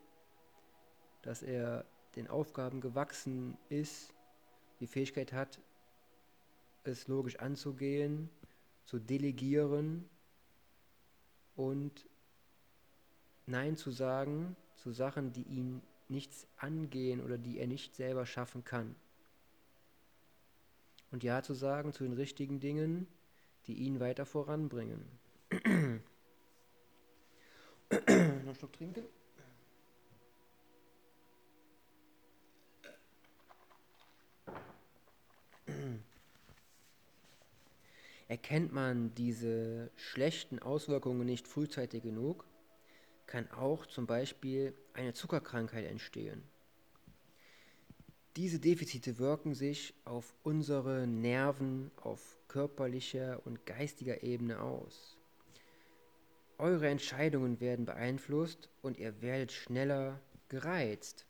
dass er den Aufgaben gewachsen ist, die Fähigkeit hat, es logisch anzugehen, zu delegieren und Nein zu sagen zu Sachen, die ihn nichts angehen oder die er nicht selber schaffen kann. Und Ja zu sagen zu den richtigen Dingen, die ihn weiter voranbringen. Noch einen Schluck trinken. Erkennt man diese schlechten Auswirkungen nicht frühzeitig genug, kann auch zum Beispiel eine Zuckerkrankheit entstehen. Diese Defizite wirken sich auf unsere Nerven auf körperlicher und geistiger Ebene aus. Eure Entscheidungen werden beeinflusst und ihr werdet schneller gereizt.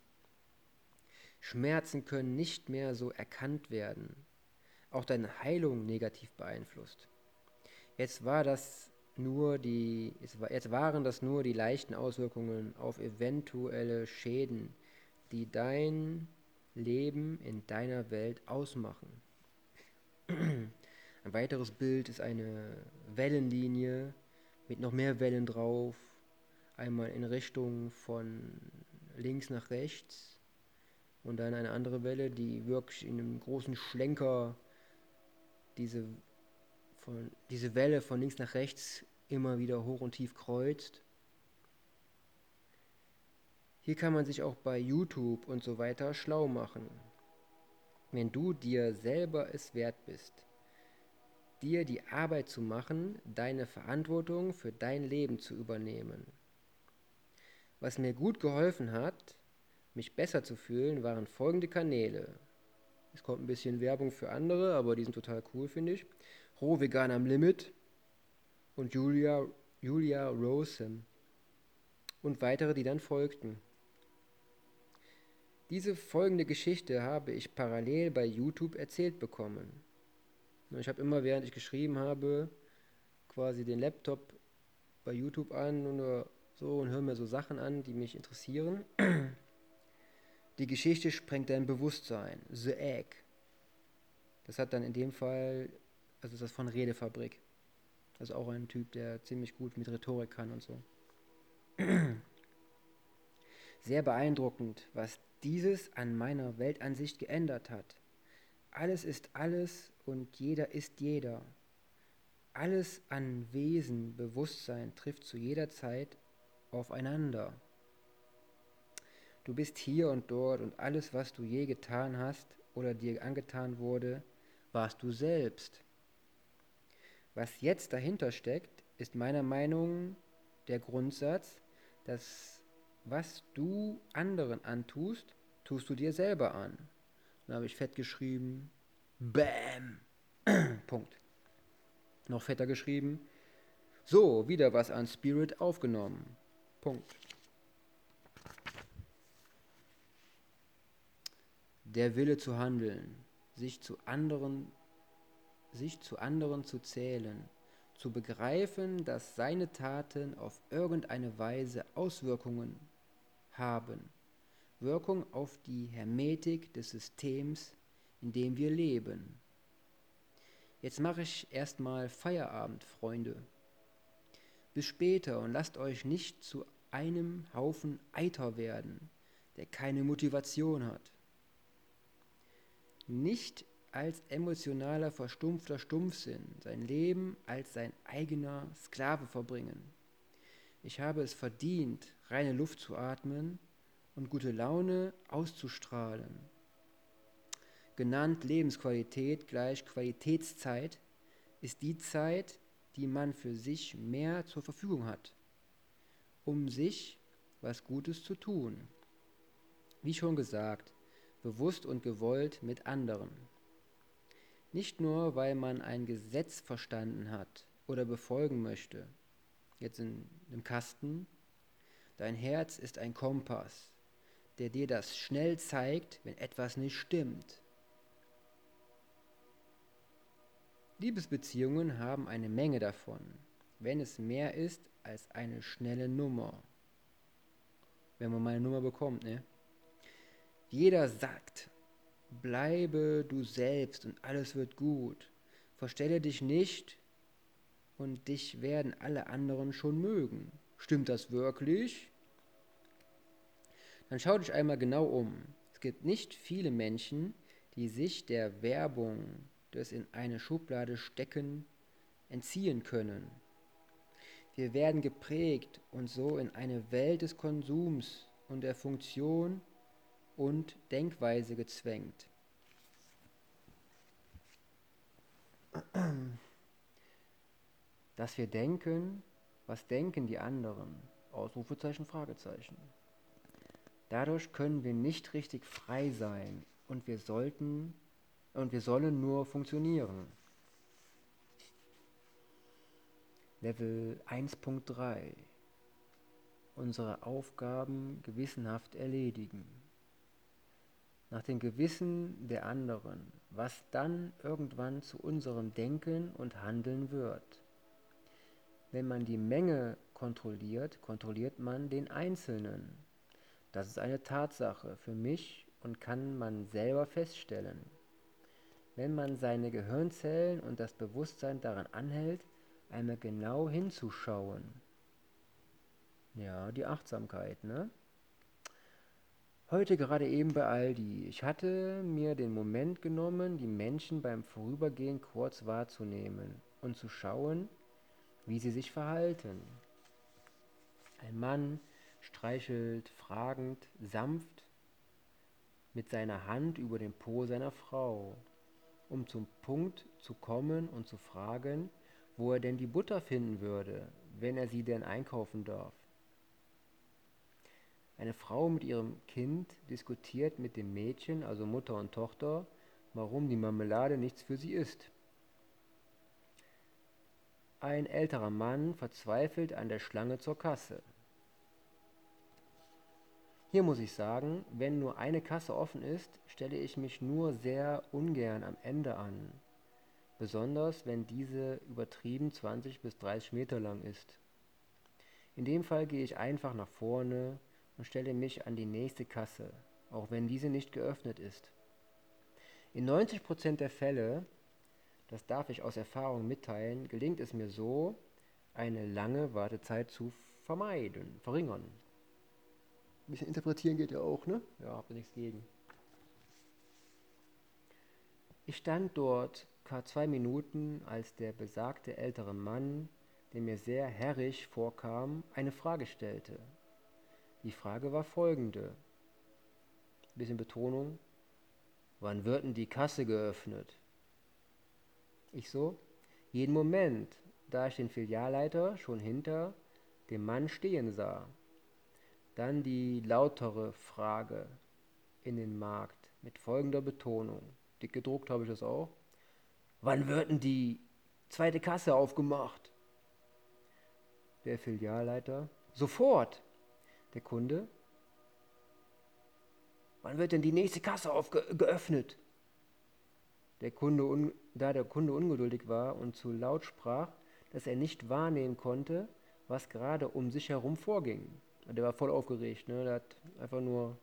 Schmerzen können nicht mehr so erkannt werden, auch deine Heilung negativ beeinflusst. Jetzt war das nur die, jetzt waren das nur die leichten Auswirkungen auf eventuelle Schäden, die dein Leben in deiner Welt ausmachen. Ein weiteres Bild ist eine Wellenlinie mit noch mehr Wellen drauf, einmal in Richtung von links nach rechts und dann eine andere Welle, die wirklich in einem großen Schlenker diese, von, diese Welle von links nach rechts immer wieder hoch und tief kreuzt. Hier kann man sich auch bei YouTube und so weiter schlau machen. Wenn du dir selber es wert bist, dir die Arbeit zu machen, deine Verantwortung für dein Leben zu übernehmen. Was mir gut geholfen hat, mich besser zu fühlen, waren folgende Kanäle. Es kommt ein bisschen Werbung für andere, aber die sind total cool, finde ich. Roh Vegan am Limit und Julia, Julia Rosen und weitere, die dann folgten. Diese folgende Geschichte habe ich parallel bei YouTube erzählt bekommen. Ich habe immer, während ich geschrieben habe, quasi den Laptop bei YouTube an und so und höre mir so Sachen an, die mich interessieren. Die Geschichte sprengt dein Bewusstsein. The Egg. Das hat dann in dem Fall, also ist das von Redefabrik. Also auch ein Typ, der ziemlich gut mit Rhetorik kann und so. Sehr beeindruckend, was dieses an meiner Weltansicht geändert hat. Alles ist alles und jeder ist jeder. Alles an Wesen, Bewusstsein trifft zu jeder Zeit aufeinander. Du bist hier und dort und alles, was du je getan hast oder dir angetan wurde, warst du selbst. Was jetzt dahinter steckt, ist meiner Meinung der Grundsatz, dass was du anderen antust, tust du dir selber an. Dann habe ich fett geschrieben, Bäm. Punkt. Noch fetter geschrieben, so, wieder was an Spirit aufgenommen. Punkt. der Wille zu handeln, sich zu anderen, sich zu anderen zu zählen, zu begreifen, dass seine Taten auf irgendeine Weise Auswirkungen haben, Wirkung auf die Hermetik des Systems, in dem wir leben. Jetzt mache ich erstmal Feierabend, Freunde. Bis später und lasst euch nicht zu einem Haufen Eiter werden, der keine Motivation hat nicht als emotionaler, verstumpfter Stumpfsinn sein Leben als sein eigener Sklave verbringen. Ich habe es verdient, reine Luft zu atmen und gute Laune auszustrahlen. Genannt Lebensqualität gleich Qualitätszeit ist die Zeit, die man für sich mehr zur Verfügung hat, um sich was Gutes zu tun. Wie schon gesagt, bewusst und gewollt mit anderen. Nicht nur, weil man ein Gesetz verstanden hat oder befolgen möchte. Jetzt in einem Kasten. Dein Herz ist ein Kompass, der dir das schnell zeigt, wenn etwas nicht stimmt. Liebesbeziehungen haben eine Menge davon, wenn es mehr ist als eine schnelle Nummer. Wenn man mal eine Nummer bekommt, ne? Jeder sagt, bleibe du selbst und alles wird gut. Verstelle dich nicht und dich werden alle anderen schon mögen. Stimmt das wirklich? Dann schau dich einmal genau um. Es gibt nicht viele Menschen, die sich der Werbung des in eine Schublade stecken entziehen können. Wir werden geprägt und so in eine Welt des Konsums und der Funktion und Denkweise gezwängt. Dass wir denken, was denken die anderen? Ausrufezeichen, Fragezeichen. Dadurch können wir nicht richtig frei sein und wir sollten und wir sollen nur funktionieren. Level 1.3 Unsere Aufgaben gewissenhaft erledigen nach dem Gewissen der anderen, was dann irgendwann zu unserem Denken und Handeln wird. Wenn man die Menge kontrolliert, kontrolliert man den Einzelnen. Das ist eine Tatsache für mich und kann man selber feststellen. Wenn man seine Gehirnzellen und das Bewusstsein daran anhält, einmal genau hinzuschauen. Ja, die Achtsamkeit, ne? Heute gerade eben bei Aldi. Ich hatte mir den Moment genommen, die Menschen beim Vorübergehen kurz wahrzunehmen und zu schauen, wie sie sich verhalten. Ein Mann streichelt fragend, sanft mit seiner Hand über den Po seiner Frau, um zum Punkt zu kommen und zu fragen, wo er denn die Butter finden würde, wenn er sie denn einkaufen darf. Eine Frau mit ihrem Kind diskutiert mit dem Mädchen, also Mutter und Tochter, warum die Marmelade nichts für sie ist. Ein älterer Mann verzweifelt an der Schlange zur Kasse. Hier muss ich sagen, wenn nur eine Kasse offen ist, stelle ich mich nur sehr ungern am Ende an, besonders wenn diese übertrieben 20 bis 30 Meter lang ist. In dem Fall gehe ich einfach nach vorne und stelle mich an die nächste Kasse, auch wenn diese nicht geöffnet ist. In 90% der Fälle, das darf ich aus Erfahrung mitteilen, gelingt es mir so, eine lange Wartezeit zu vermeiden, verringern. Ein bisschen interpretieren geht ja auch, ne? Ja, habt ihr nichts gegen. Ich stand dort gar zwei Minuten, als der besagte ältere Mann, der mir sehr herrisch vorkam, eine Frage stellte. Die Frage war folgende. Bisschen Betonung. Wann wird denn die Kasse geöffnet? Ich so, jeden Moment, da ich den Filialleiter schon hinter dem Mann stehen sah. Dann die lautere Frage in den Markt mit folgender Betonung. Dick gedruckt habe ich das auch. Wann wird denn die zweite Kasse aufgemacht? Der Filialleiter. Sofort. Der Kunde. Wann wird denn die nächste Kasse geöffnet? Der Kunde, da der Kunde ungeduldig war und zu laut sprach, dass er nicht wahrnehmen konnte, was gerade um sich herum vorging. Der war voll aufgeregt, ne? Der hat einfach nur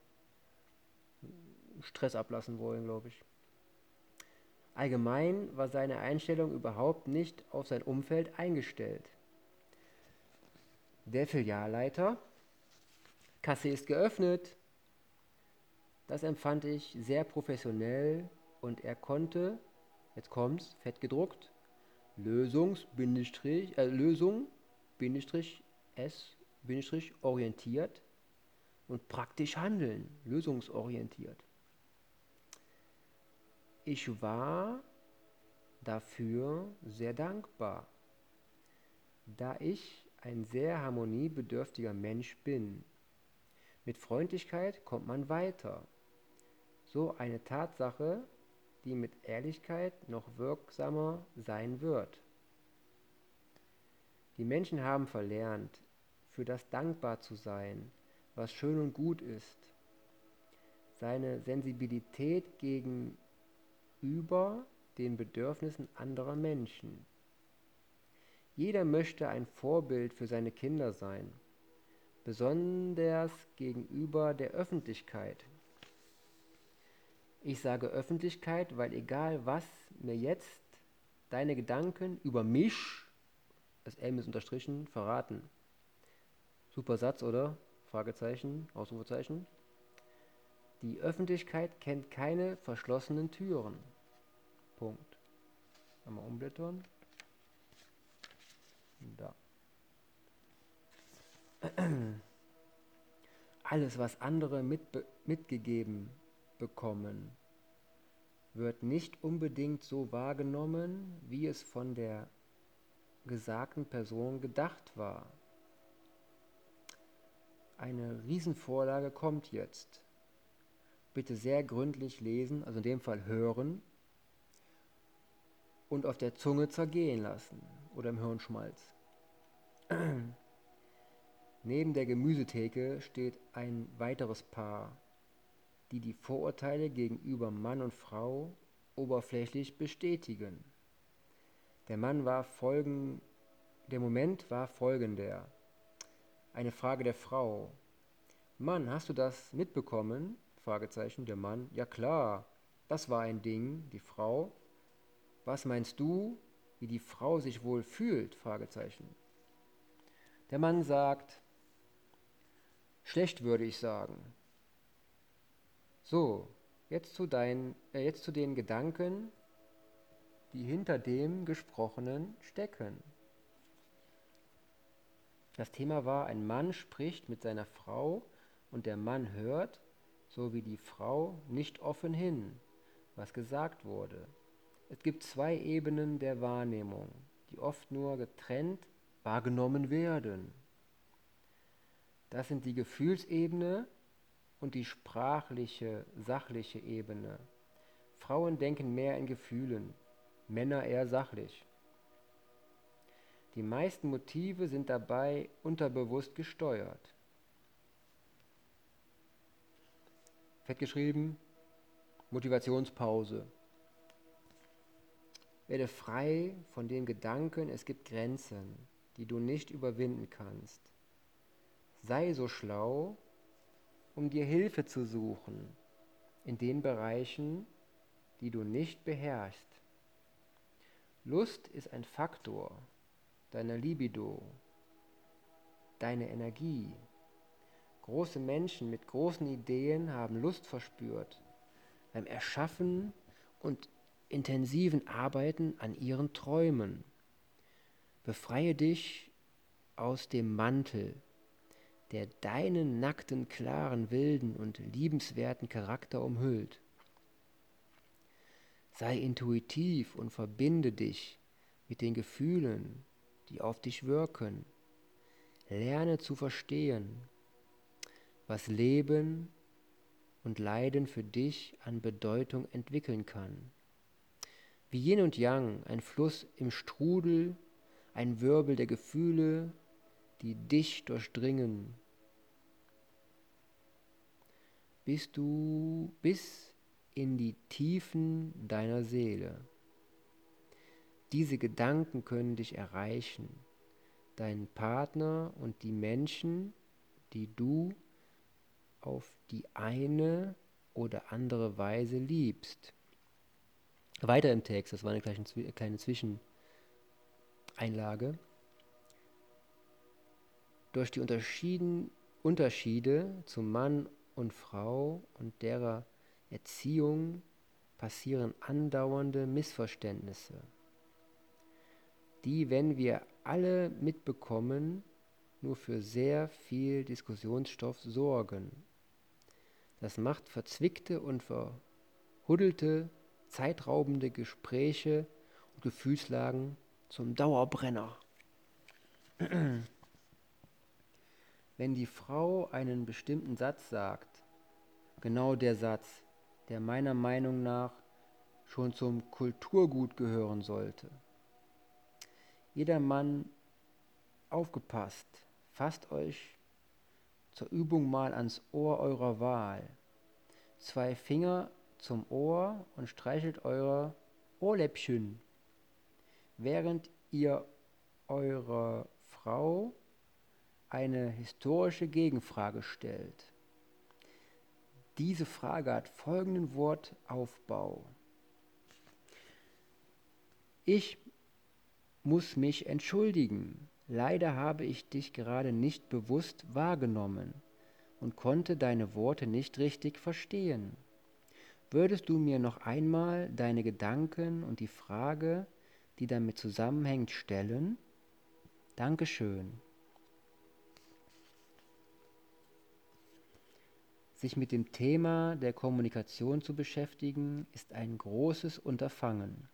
Stress ablassen wollen, glaube ich. Allgemein war seine Einstellung überhaupt nicht auf sein Umfeld eingestellt. Der Filialleiter, Kasse ist geöffnet. Das empfand ich sehr professionell und er konnte, jetzt kommt's, fett gedruckt, Lösungs, äh, Lösung, S, orientiert und praktisch handeln, lösungsorientiert. Ich war dafür sehr dankbar, da ich ein sehr harmoniebedürftiger Mensch bin. Mit Freundlichkeit kommt man weiter. So eine Tatsache, die mit Ehrlichkeit noch wirksamer sein wird. Die Menschen haben verlernt, für das dankbar zu sein, was schön und gut ist. Seine Sensibilität gegenüber den Bedürfnissen anderer Menschen. Jeder möchte ein Vorbild für seine Kinder sein, besonders gegenüber der Öffentlichkeit. Ich sage Öffentlichkeit, weil egal was mir jetzt deine Gedanken über mich, das M ist unterstrichen, verraten, Super Satz, oder? Fragezeichen, Ausrufezeichen. Die Öffentlichkeit kennt keine verschlossenen Türen. Punkt. Einmal umblättern. Da. Alles, was andere mitbe mitgegeben bekommen, wird nicht unbedingt so wahrgenommen, wie es von der gesagten Person gedacht war. Eine Riesenvorlage kommt jetzt. Bitte sehr gründlich lesen, also in dem Fall hören und auf der Zunge zergehen lassen oder im Hirnschmalz. Neben der Gemüsetheke steht ein weiteres Paar, die die Vorurteile gegenüber Mann und Frau oberflächlich bestätigen. Der Mann war folgendermaßen der Moment war folgender. Eine Frage der Frau. Mann, hast du das mitbekommen? Fragezeichen. Der Mann. Ja klar, das war ein Ding. Die Frau. Was meinst du, wie die Frau sich wohl fühlt? Fragezeichen. Der Mann sagt, schlecht würde ich sagen. So, jetzt zu, dein, äh, jetzt zu den Gedanken, die hinter dem Gesprochenen stecken. Das Thema war, ein Mann spricht mit seiner Frau und der Mann hört, so wie die Frau, nicht offen hin, was gesagt wurde. Es gibt zwei Ebenen der Wahrnehmung, die oft nur getrennt wahrgenommen werden. Das sind die Gefühlsebene und die sprachliche, sachliche Ebene. Frauen denken mehr in Gefühlen, Männer eher sachlich. Die meisten Motive sind dabei unterbewusst gesteuert. Fett geschrieben, Motivationspause. Werde frei von den Gedanken, es gibt Grenzen, die du nicht überwinden kannst. Sei so schlau, um dir Hilfe zu suchen in den Bereichen, die du nicht beherrschst. Lust ist ein Faktor deiner Libido, deine Energie. Große Menschen mit großen Ideen haben Lust verspürt beim Erschaffen und intensiven Arbeiten an ihren Träumen. Befreie dich aus dem Mantel, der deinen nackten, klaren, wilden und liebenswerten Charakter umhüllt. Sei intuitiv und verbinde dich mit den Gefühlen, die auf dich wirken. Lerne zu verstehen, was Leben und Leiden für dich an Bedeutung entwickeln kann. Wie Yin und Yang, ein Fluss im Strudel, ein Wirbel der Gefühle, die dich durchdringen. Bist du bis in die Tiefen deiner Seele. Diese Gedanken können dich erreichen, deinen Partner und die Menschen, die du auf die eine oder andere Weise liebst. Weiter im Text, das war eine kleine Zwischeneinlage. Durch die Unterschiede zum Mann und Frau und derer Erziehung passieren andauernde Missverständnisse, die, wenn wir alle mitbekommen, nur für sehr viel Diskussionsstoff sorgen. Das macht verzwickte und verhuddelte, zeitraubende Gespräche und Gefühlslagen zum Dauerbrenner. Wenn die Frau einen bestimmten Satz sagt, genau der Satz, der meiner Meinung nach schon zum Kulturgut gehören sollte. Jeder Mann aufgepasst, fasst euch zur Übung mal ans Ohr eurer Wahl. Zwei Finger zum Ohr und streichelt eure Ohrläppchen, während ihr eurer Frau eine historische Gegenfrage stellt. Diese Frage hat folgenden Wortaufbau. Ich muss mich entschuldigen. Leider habe ich dich gerade nicht bewusst wahrgenommen und konnte deine Worte nicht richtig verstehen. Würdest du mir noch einmal deine Gedanken und die Frage, die damit zusammenhängt, stellen? Dankeschön. Sich mit dem Thema der Kommunikation zu beschäftigen, ist ein großes Unterfangen,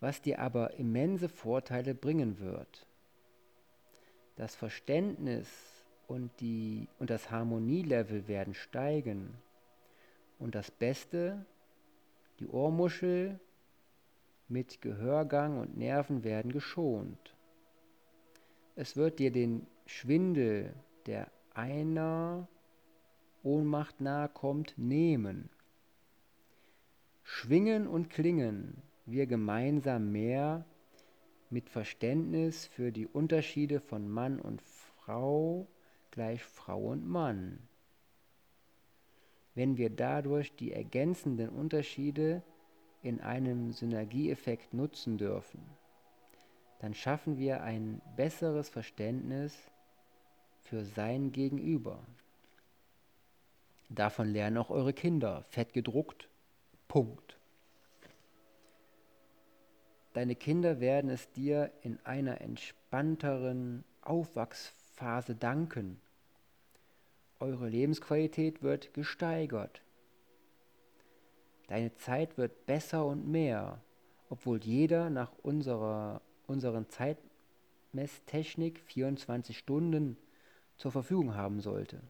was dir aber immense Vorteile bringen wird. Das Verständnis und, die, und das Harmonielevel werden steigen und das Beste, die Ohrmuschel mit Gehörgang und Nerven werden geschont. Es wird dir den Schwindel der einer Ohnmacht nahe kommt, nehmen. Schwingen und klingen wir gemeinsam mehr, mit Verständnis für die Unterschiede von Mann und Frau gleich Frau und Mann. Wenn wir dadurch die ergänzenden Unterschiede in einem Synergieeffekt nutzen dürfen, dann schaffen wir ein besseres Verständnis für sein Gegenüber. Davon lernen auch eure Kinder, fett gedruckt. Punkt. Deine Kinder werden es dir in einer entspannteren Aufwachsphase danken. Eure Lebensqualität wird gesteigert. Deine Zeit wird besser und mehr, obwohl jeder nach unserer, unseren Zeitmesstechnik 24 Stunden zur Verfügung haben sollte.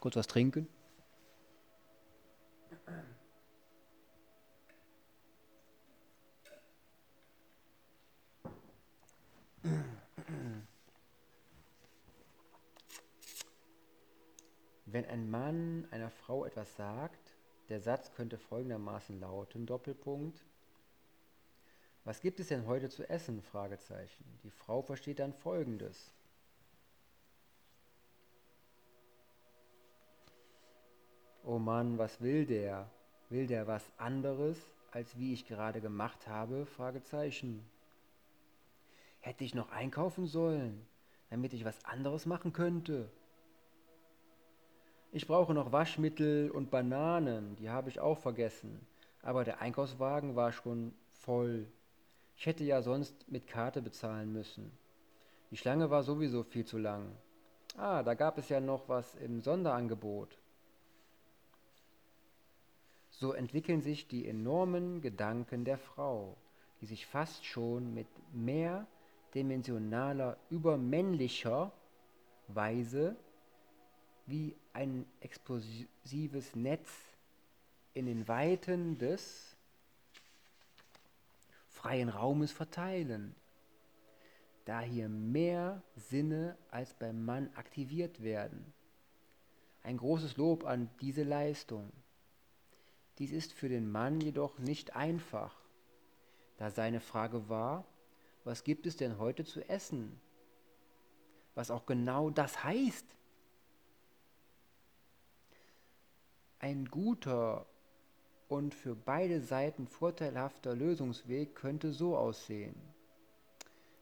Kurz was trinken. Wenn ein Mann einer Frau etwas sagt, der Satz könnte folgendermaßen lauten, Doppelpunkt. Was gibt es denn heute zu essen? Fragezeichen. Die Frau versteht dann folgendes. Oh Mann, was will der? Will der was anderes, als wie ich gerade gemacht habe? Fragezeichen. Hätte ich noch einkaufen sollen, damit ich was anderes machen könnte? Ich brauche noch Waschmittel und Bananen, die habe ich auch vergessen. Aber der Einkaufswagen war schon voll. Ich hätte ja sonst mit Karte bezahlen müssen. Die Schlange war sowieso viel zu lang. Ah, da gab es ja noch was im Sonderangebot. So entwickeln sich die enormen Gedanken der Frau, die sich fast schon mit mehrdimensionaler, übermännlicher Weise wie ein explosives Netz in den Weiten des freien Raumes verteilen, da hier mehr Sinne als beim Mann aktiviert werden. Ein großes Lob an diese Leistung. Dies ist für den Mann jedoch nicht einfach, da seine Frage war, was gibt es denn heute zu essen? Was auch genau das heißt. Ein guter und für beide Seiten vorteilhafter Lösungsweg könnte so aussehen.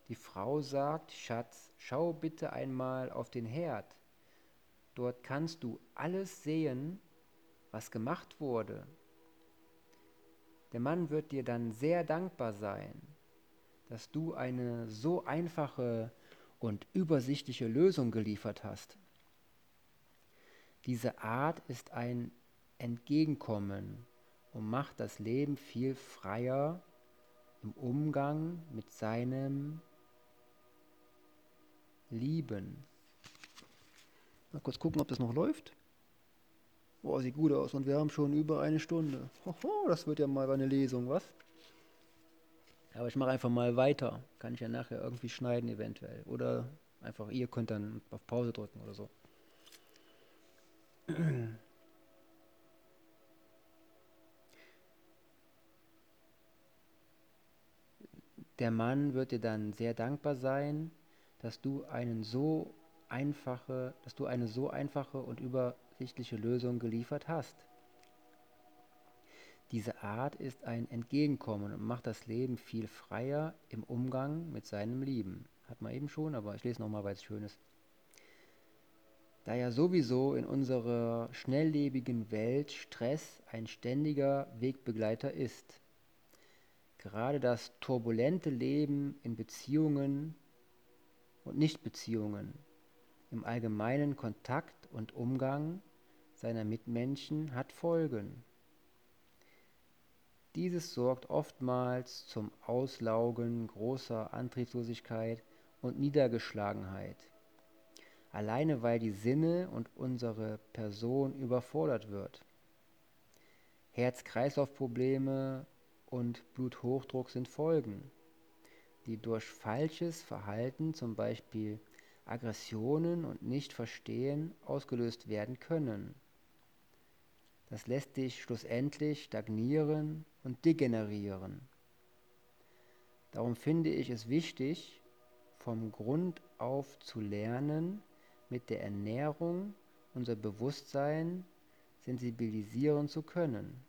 Die Frau sagt, Schatz, schau bitte einmal auf den Herd. Dort kannst du alles sehen, was gemacht wurde. Der Mann wird dir dann sehr dankbar sein, dass du eine so einfache und übersichtliche Lösung geliefert hast. Diese Art ist ein entgegenkommen und macht das Leben viel freier im Umgang mit seinem Lieben. Mal kurz gucken, ob das noch läuft. Boah, sieht gut aus und wir haben schon über eine Stunde. Hoho, das wird ja mal eine Lesung, was? Aber ich mache einfach mal weiter. Kann ich ja nachher irgendwie schneiden eventuell. Oder einfach, ihr könnt dann auf Pause drücken oder so. Der Mann wird dir dann sehr dankbar sein, dass du einen so einfache, dass du eine so einfache und übersichtliche Lösung geliefert hast. Diese Art ist ein Entgegenkommen und macht das Leben viel freier im Umgang mit seinem Lieben. Hat man eben schon, aber ich lese nochmal, weil es schön ist. Da ja sowieso in unserer schnelllebigen Welt Stress ein ständiger Wegbegleiter ist, Gerade das turbulente Leben in Beziehungen und Nichtbeziehungen, im allgemeinen Kontakt und Umgang seiner Mitmenschen hat Folgen. Dieses sorgt oftmals zum Auslaugen großer Antriebslosigkeit und Niedergeschlagenheit, alleine weil die Sinne und unsere Person überfordert wird. Herz-Kreislauf-Probleme und Bluthochdruck sind Folgen, die durch falsches Verhalten, zum Beispiel Aggressionen und Nichtverstehen, ausgelöst werden können. Das lässt dich schlussendlich stagnieren und degenerieren. Darum finde ich es wichtig, vom Grund auf zu lernen, mit der Ernährung unser Bewusstsein sensibilisieren zu können.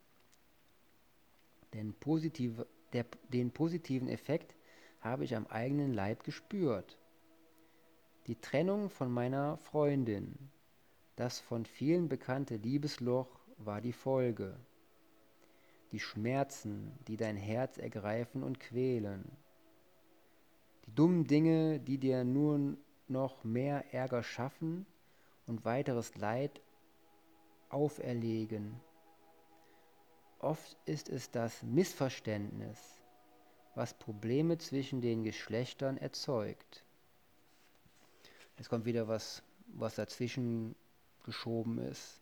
Denn positive, der, den positiven Effekt habe ich am eigenen Leib gespürt. Die Trennung von meiner Freundin, das von vielen bekannte Liebesloch war die Folge. Die Schmerzen, die dein Herz ergreifen und quälen. Die dummen Dinge, die dir nur noch mehr Ärger schaffen und weiteres Leid auferlegen. Oft ist es das Missverständnis, was Probleme zwischen den Geschlechtern erzeugt. Jetzt kommt wieder was, was dazwischen geschoben ist.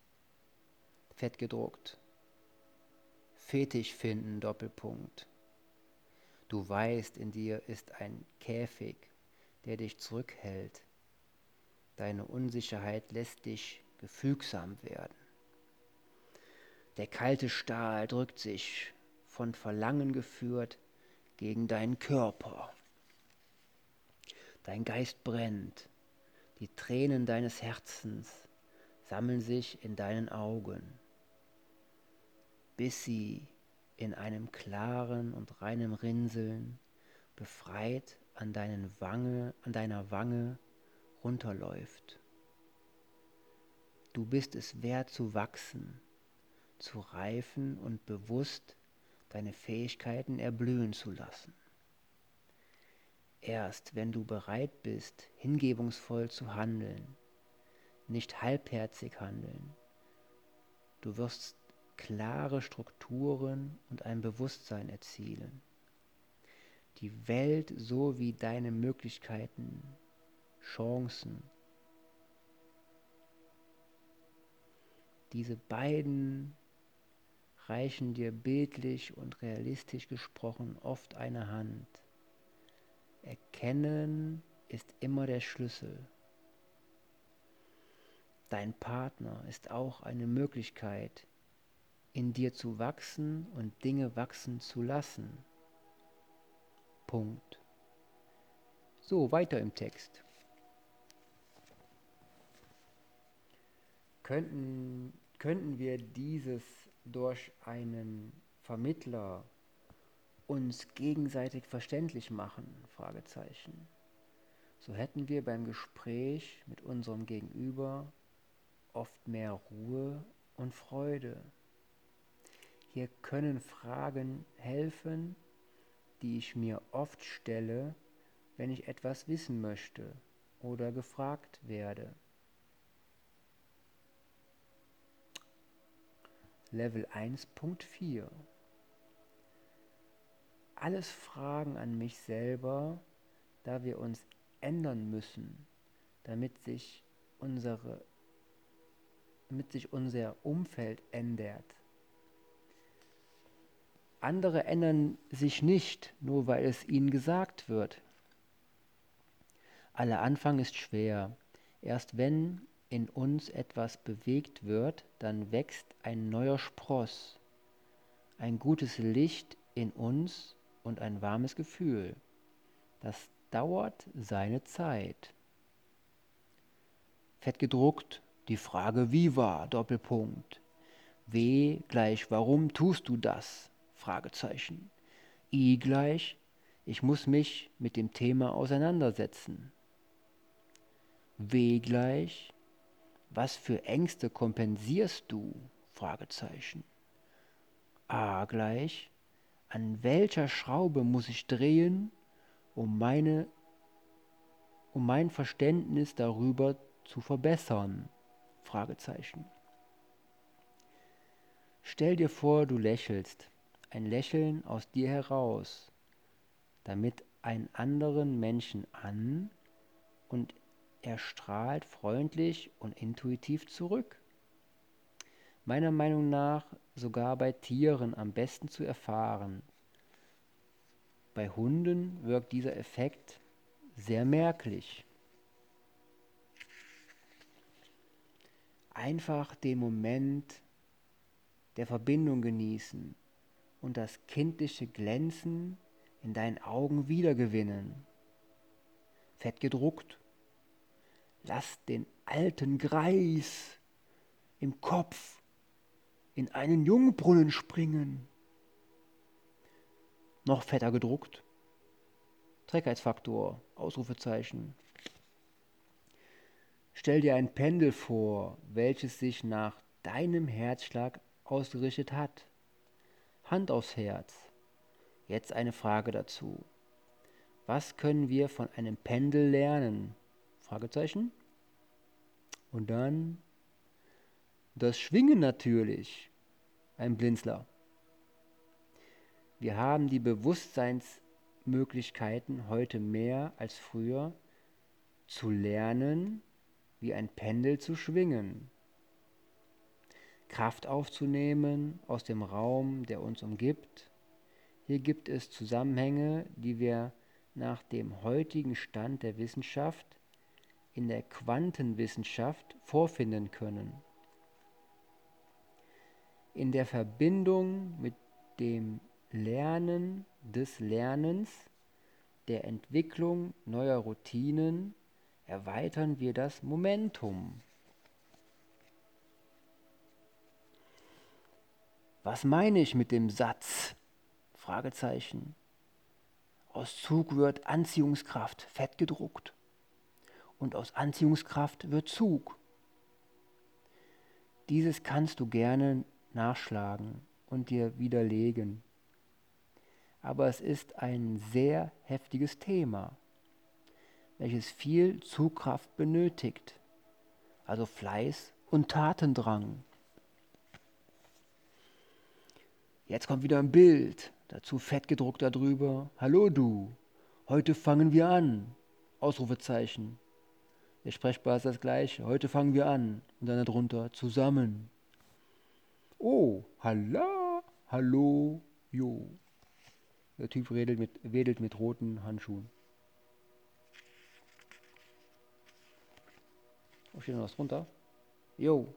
Fett gedruckt. Fetisch finden, Doppelpunkt. Du weißt, in dir ist ein Käfig, der dich zurückhält. Deine Unsicherheit lässt dich gefügsam werden. Der kalte Stahl drückt sich, von Verlangen geführt, gegen deinen Körper. Dein Geist brennt, die Tränen deines Herzens sammeln sich in deinen Augen, bis sie in einem klaren und reinen Rinseln, befreit an, deinen Wange, an deiner Wange runterläuft. Du bist es wert zu wachsen, zu reifen und bewusst deine Fähigkeiten erblühen zu lassen. Erst wenn du bereit bist, hingebungsvoll zu handeln, nicht halbherzig handeln, du wirst klare Strukturen und ein Bewusstsein erzielen. Die Welt so wie deine Möglichkeiten, Chancen, diese beiden reichen dir bildlich und realistisch gesprochen oft eine Hand. Erkennen ist immer der Schlüssel. Dein Partner ist auch eine Möglichkeit, in dir zu wachsen und Dinge wachsen zu lassen. Punkt. So, weiter im Text. Könnten, könnten wir dieses durch einen Vermittler uns gegenseitig verständlich machen? Fragezeichen. So hätten wir beim Gespräch mit unserem Gegenüber oft mehr Ruhe und Freude. Hier können Fragen helfen, die ich mir oft stelle, wenn ich etwas wissen möchte oder gefragt werde. Level 1.4 Alles Fragen an mich selber, da wir uns ändern müssen, damit sich, unsere, damit sich unser Umfeld ändert. Andere ändern sich nicht, nur weil es ihnen gesagt wird. Aller Anfang ist schwer. Erst wenn in uns etwas bewegt wird, dann wächst ein neuer Spross, ein gutes Licht in uns und ein warmes Gefühl. Das dauert seine Zeit. Fett gedruckt, die Frage wie war, Doppelpunkt. W gleich warum tust du das? Fragezeichen. I gleich ich muss mich mit dem Thema auseinandersetzen. W gleich was für Ängste kompensierst du? Fragezeichen. A gleich. An welcher Schraube muss ich drehen, um, meine, um mein Verständnis darüber zu verbessern? Fragezeichen. Stell dir vor, du lächelst, ein Lächeln aus dir heraus, damit einen anderen Menschen an und er strahlt freundlich und intuitiv zurück. Meiner Meinung nach sogar bei Tieren am besten zu erfahren. Bei Hunden wirkt dieser Effekt sehr merklich. Einfach den Moment der Verbindung genießen und das kindliche Glänzen in deinen Augen wiedergewinnen. Fett gedruckt. Lass den alten Greis im Kopf in einen Jungbrunnen springen. Noch fetter gedruckt. Trägheitsfaktor, Ausrufezeichen. Stell dir ein Pendel vor, welches sich nach deinem Herzschlag ausgerichtet hat. Hand aufs Herz. Jetzt eine Frage dazu. Was können wir von einem Pendel lernen? Fragezeichen. Und dann das Schwingen natürlich. Ein Blinzler. Wir haben die Bewusstseinsmöglichkeiten heute mehr als früher zu lernen, wie ein Pendel zu schwingen. Kraft aufzunehmen aus dem Raum, der uns umgibt. Hier gibt es Zusammenhänge, die wir nach dem heutigen Stand der Wissenschaft in der Quantenwissenschaft vorfinden können. In der Verbindung mit dem Lernen des Lernens, der Entwicklung neuer Routinen, erweitern wir das Momentum. Was meine ich mit dem Satz? Fragezeichen. Aus Zug wird Anziehungskraft fett gedruckt und aus Anziehungskraft wird Zug. Dieses kannst du gerne nachschlagen und dir widerlegen. Aber es ist ein sehr heftiges Thema, welches viel Zugkraft benötigt, also Fleiß und Tatendrang. Jetzt kommt wieder ein Bild, dazu fett gedruckt darüber. Hallo du, heute fangen wir an. Ausrufezeichen. Der Sprechbar ist das gleiche. Heute fangen wir an. Und dann darunter zusammen. Oh, hallo, hallo, jo. Der Typ wedelt mit, wedelt mit roten Handschuhen. Wo steht noch was drunter? Jo.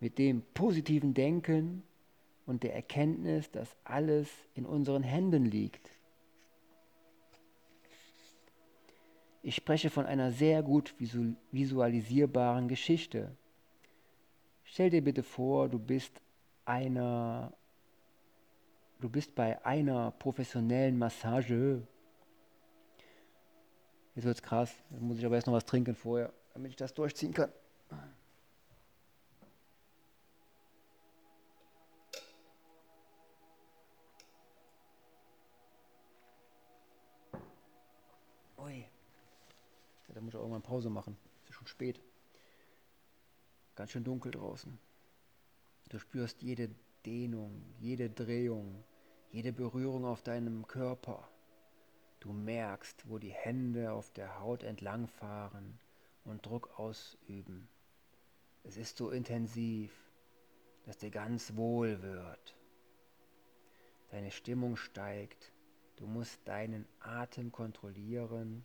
Mit dem positiven Denken und der Erkenntnis, dass alles in unseren Händen liegt. Ich spreche von einer sehr gut visualisierbaren Geschichte. Stell dir bitte vor, du bist einer du bist bei einer professionellen Massage. Jetzt wird's krass. Jetzt muss ich aber erst noch was trinken vorher, damit ich das durchziehen kann. Da muss ich auch irgendwann Pause machen. Es ist schon spät. Ganz schön dunkel draußen. Du spürst jede Dehnung, jede Drehung, jede Berührung auf deinem Körper. Du merkst, wo die Hände auf der Haut entlangfahren und Druck ausüben. Es ist so intensiv, dass dir ganz wohl wird. Deine Stimmung steigt. Du musst deinen Atem kontrollieren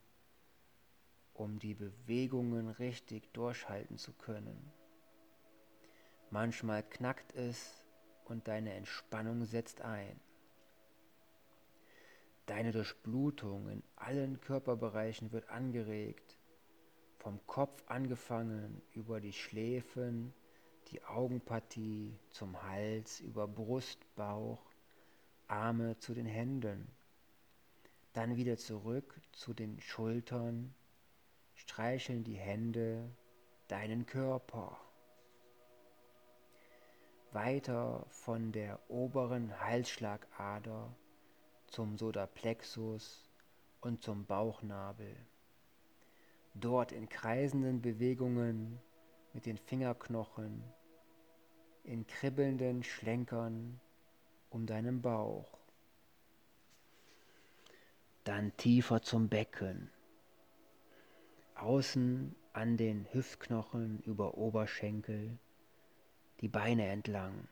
um die Bewegungen richtig durchhalten zu können. Manchmal knackt es und deine Entspannung setzt ein. Deine Durchblutung in allen Körperbereichen wird angeregt, vom Kopf angefangen über die Schläfen, die Augenpartie zum Hals, über Brust, Bauch, Arme zu den Händen, dann wieder zurück zu den Schultern, streicheln die Hände deinen Körper. Weiter von der oberen Halsschlagader zum Sodaplexus und zum Bauchnabel. Dort in kreisenden Bewegungen mit den Fingerknochen, in kribbelnden Schlenkern um deinen Bauch. Dann tiefer zum Becken außen an den Hüftknochen über Oberschenkel, die Beine entlang.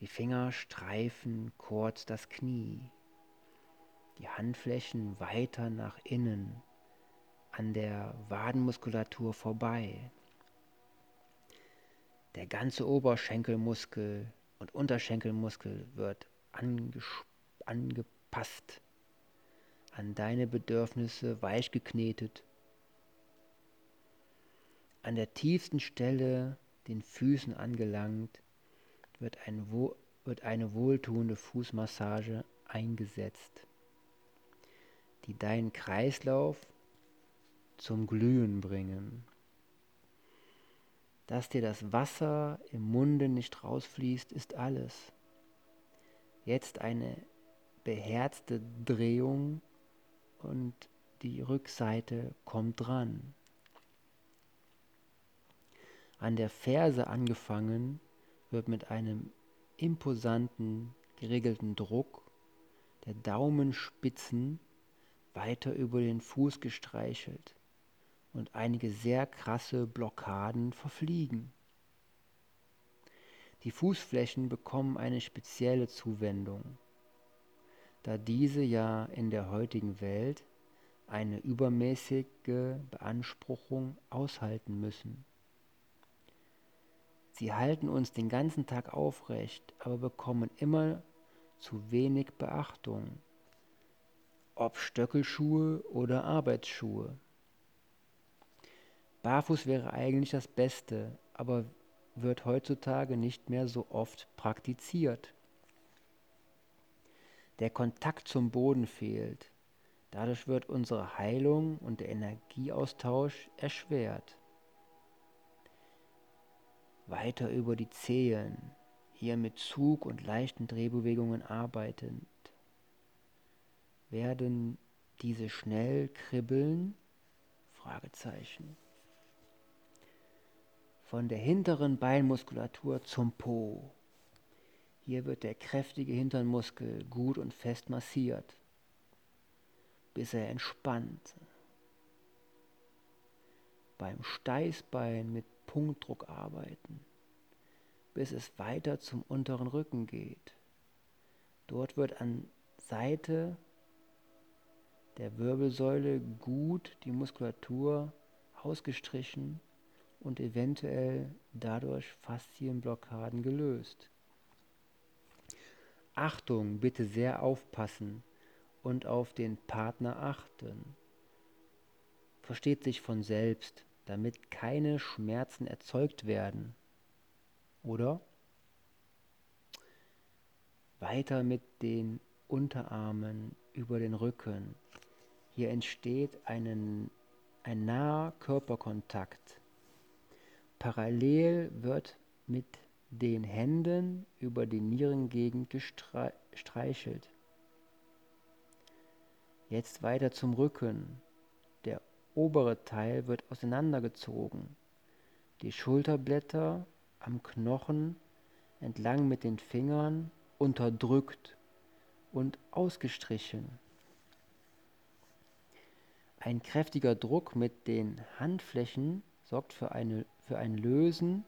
Die Finger streifen kurz das Knie, die Handflächen weiter nach innen, an der Wadenmuskulatur vorbei. Der ganze Oberschenkelmuskel und Unterschenkelmuskel wird angepasst an deine Bedürfnisse weichgeknetet. An der tiefsten Stelle, den Füßen angelangt, wird, ein, wird eine wohltuende Fußmassage eingesetzt, die deinen Kreislauf zum Glühen bringen. Dass dir das Wasser im Munde nicht rausfließt, ist alles. Jetzt eine beherzte Drehung und die Rückseite kommt dran. An der Ferse angefangen wird mit einem imposanten, geregelten Druck der Daumenspitzen weiter über den Fuß gestreichelt und einige sehr krasse Blockaden verfliegen. Die Fußflächen bekommen eine spezielle Zuwendung, da diese ja in der heutigen Welt eine übermäßige Beanspruchung aushalten müssen. Sie halten uns den ganzen Tag aufrecht, aber bekommen immer zu wenig Beachtung, ob Stöckelschuhe oder Arbeitsschuhe. Barfuß wäre eigentlich das Beste, aber wird heutzutage nicht mehr so oft praktiziert. Der Kontakt zum Boden fehlt. Dadurch wird unsere Heilung und der Energieaustausch erschwert weiter über die Zehen, hier mit Zug und leichten Drehbewegungen arbeitend, werden diese schnell kribbeln? Fragezeichen. Von der hinteren Beinmuskulatur zum Po. Hier wird der kräftige Hinternmuskel gut und fest massiert, bis er entspannt. Beim Steißbein mit Punktdruck arbeiten, bis es weiter zum unteren Rücken geht. Dort wird an Seite der Wirbelsäule gut die Muskulatur ausgestrichen und eventuell dadurch Faszienblockaden gelöst. Achtung, bitte sehr aufpassen und auf den Partner achten. Versteht sich von selbst, damit keine Schmerzen erzeugt werden. Oder? Weiter mit den Unterarmen über den Rücken. Hier entsteht einen, ein naher Körperkontakt. Parallel wird mit den Händen über die Nierengegend gestreichelt. Jetzt weiter zum Rücken obere Teil wird auseinandergezogen, die Schulterblätter am Knochen entlang mit den Fingern unterdrückt und ausgestrichen. Ein kräftiger Druck mit den Handflächen sorgt für, eine, für ein Lösen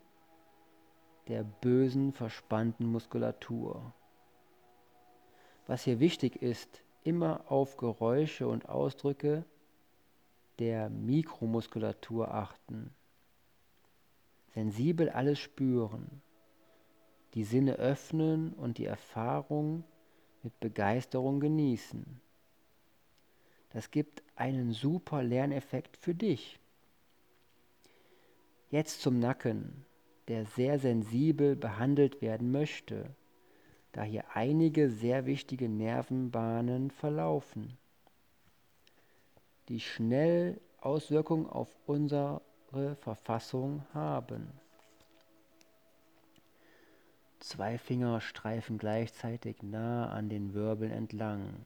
der bösen, verspannten Muskulatur. Was hier wichtig ist, immer auf Geräusche und Ausdrücke der Mikromuskulatur achten, sensibel alles spüren, die Sinne öffnen und die Erfahrung mit Begeisterung genießen. Das gibt einen super Lerneffekt für dich. Jetzt zum Nacken, der sehr sensibel behandelt werden möchte, da hier einige sehr wichtige Nervenbahnen verlaufen die schnell Auswirkungen auf unsere Verfassung haben. Zwei Finger streifen gleichzeitig nah an den Wirbeln entlang,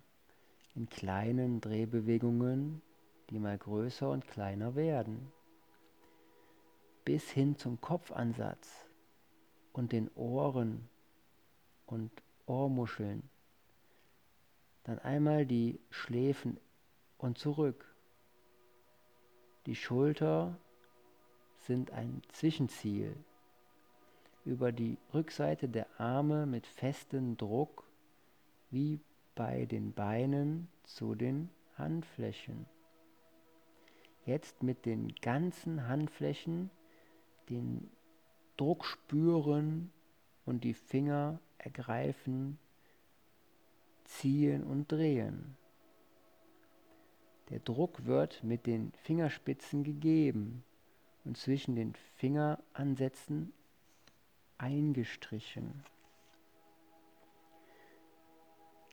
in kleinen Drehbewegungen, die mal größer und kleiner werden, bis hin zum Kopfansatz und den Ohren und Ohrmuscheln. Dann einmal die Schläfen und zurück. Die Schulter sind ein Zwischenziel. Über die Rückseite der Arme mit festem Druck wie bei den Beinen zu den Handflächen. Jetzt mit den ganzen Handflächen den Druck spüren und die Finger ergreifen, ziehen und drehen. Der Druck wird mit den Fingerspitzen gegeben und zwischen den Fingeransätzen eingestrichen.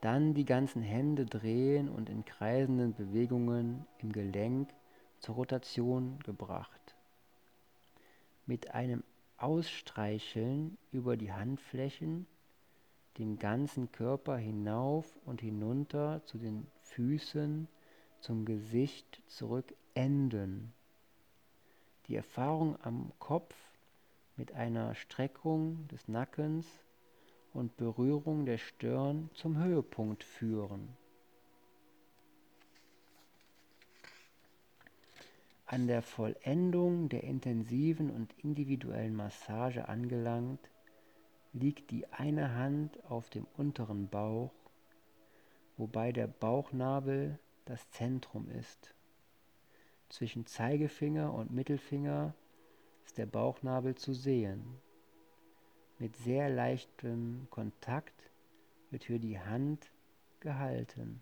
Dann die ganzen Hände drehen und in kreisenden Bewegungen im Gelenk zur Rotation gebracht. Mit einem Ausstreicheln über die Handflächen den ganzen Körper hinauf und hinunter zu den Füßen, zum Gesicht zurück enden. Die Erfahrung am Kopf mit einer Streckung des Nackens und Berührung der Stirn zum Höhepunkt führen. An der Vollendung der intensiven und individuellen Massage angelangt, liegt die eine Hand auf dem unteren Bauch, wobei der Bauchnabel das Zentrum ist. Zwischen Zeigefinger und Mittelfinger ist der Bauchnabel zu sehen. Mit sehr leichtem Kontakt wird hier die Hand gehalten.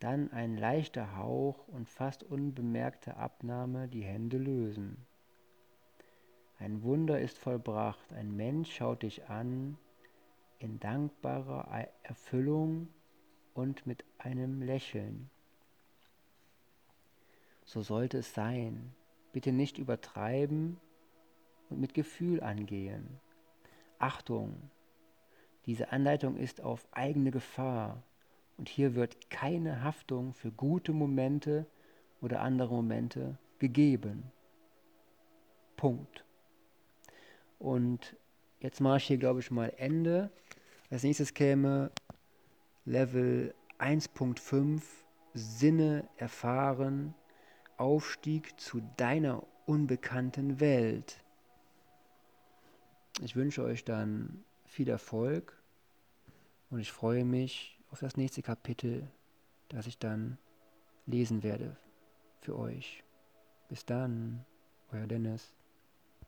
Dann ein leichter Hauch und fast unbemerkte Abnahme die Hände lösen. Ein Wunder ist vollbracht, ein Mensch schaut dich an in dankbarer Erfüllung und mit einem Lächeln. So sollte es sein. Bitte nicht übertreiben und mit Gefühl angehen. Achtung, diese Anleitung ist auf eigene Gefahr und hier wird keine Haftung für gute Momente oder andere Momente gegeben. Punkt. Und jetzt mache ich hier, glaube ich, mal Ende. Als nächstes käme Level 1.5 Sinne erfahren, Aufstieg zu deiner unbekannten Welt. Ich wünsche euch dann viel Erfolg und ich freue mich auf das nächste Kapitel, das ich dann lesen werde für euch. Bis dann, euer Dennis.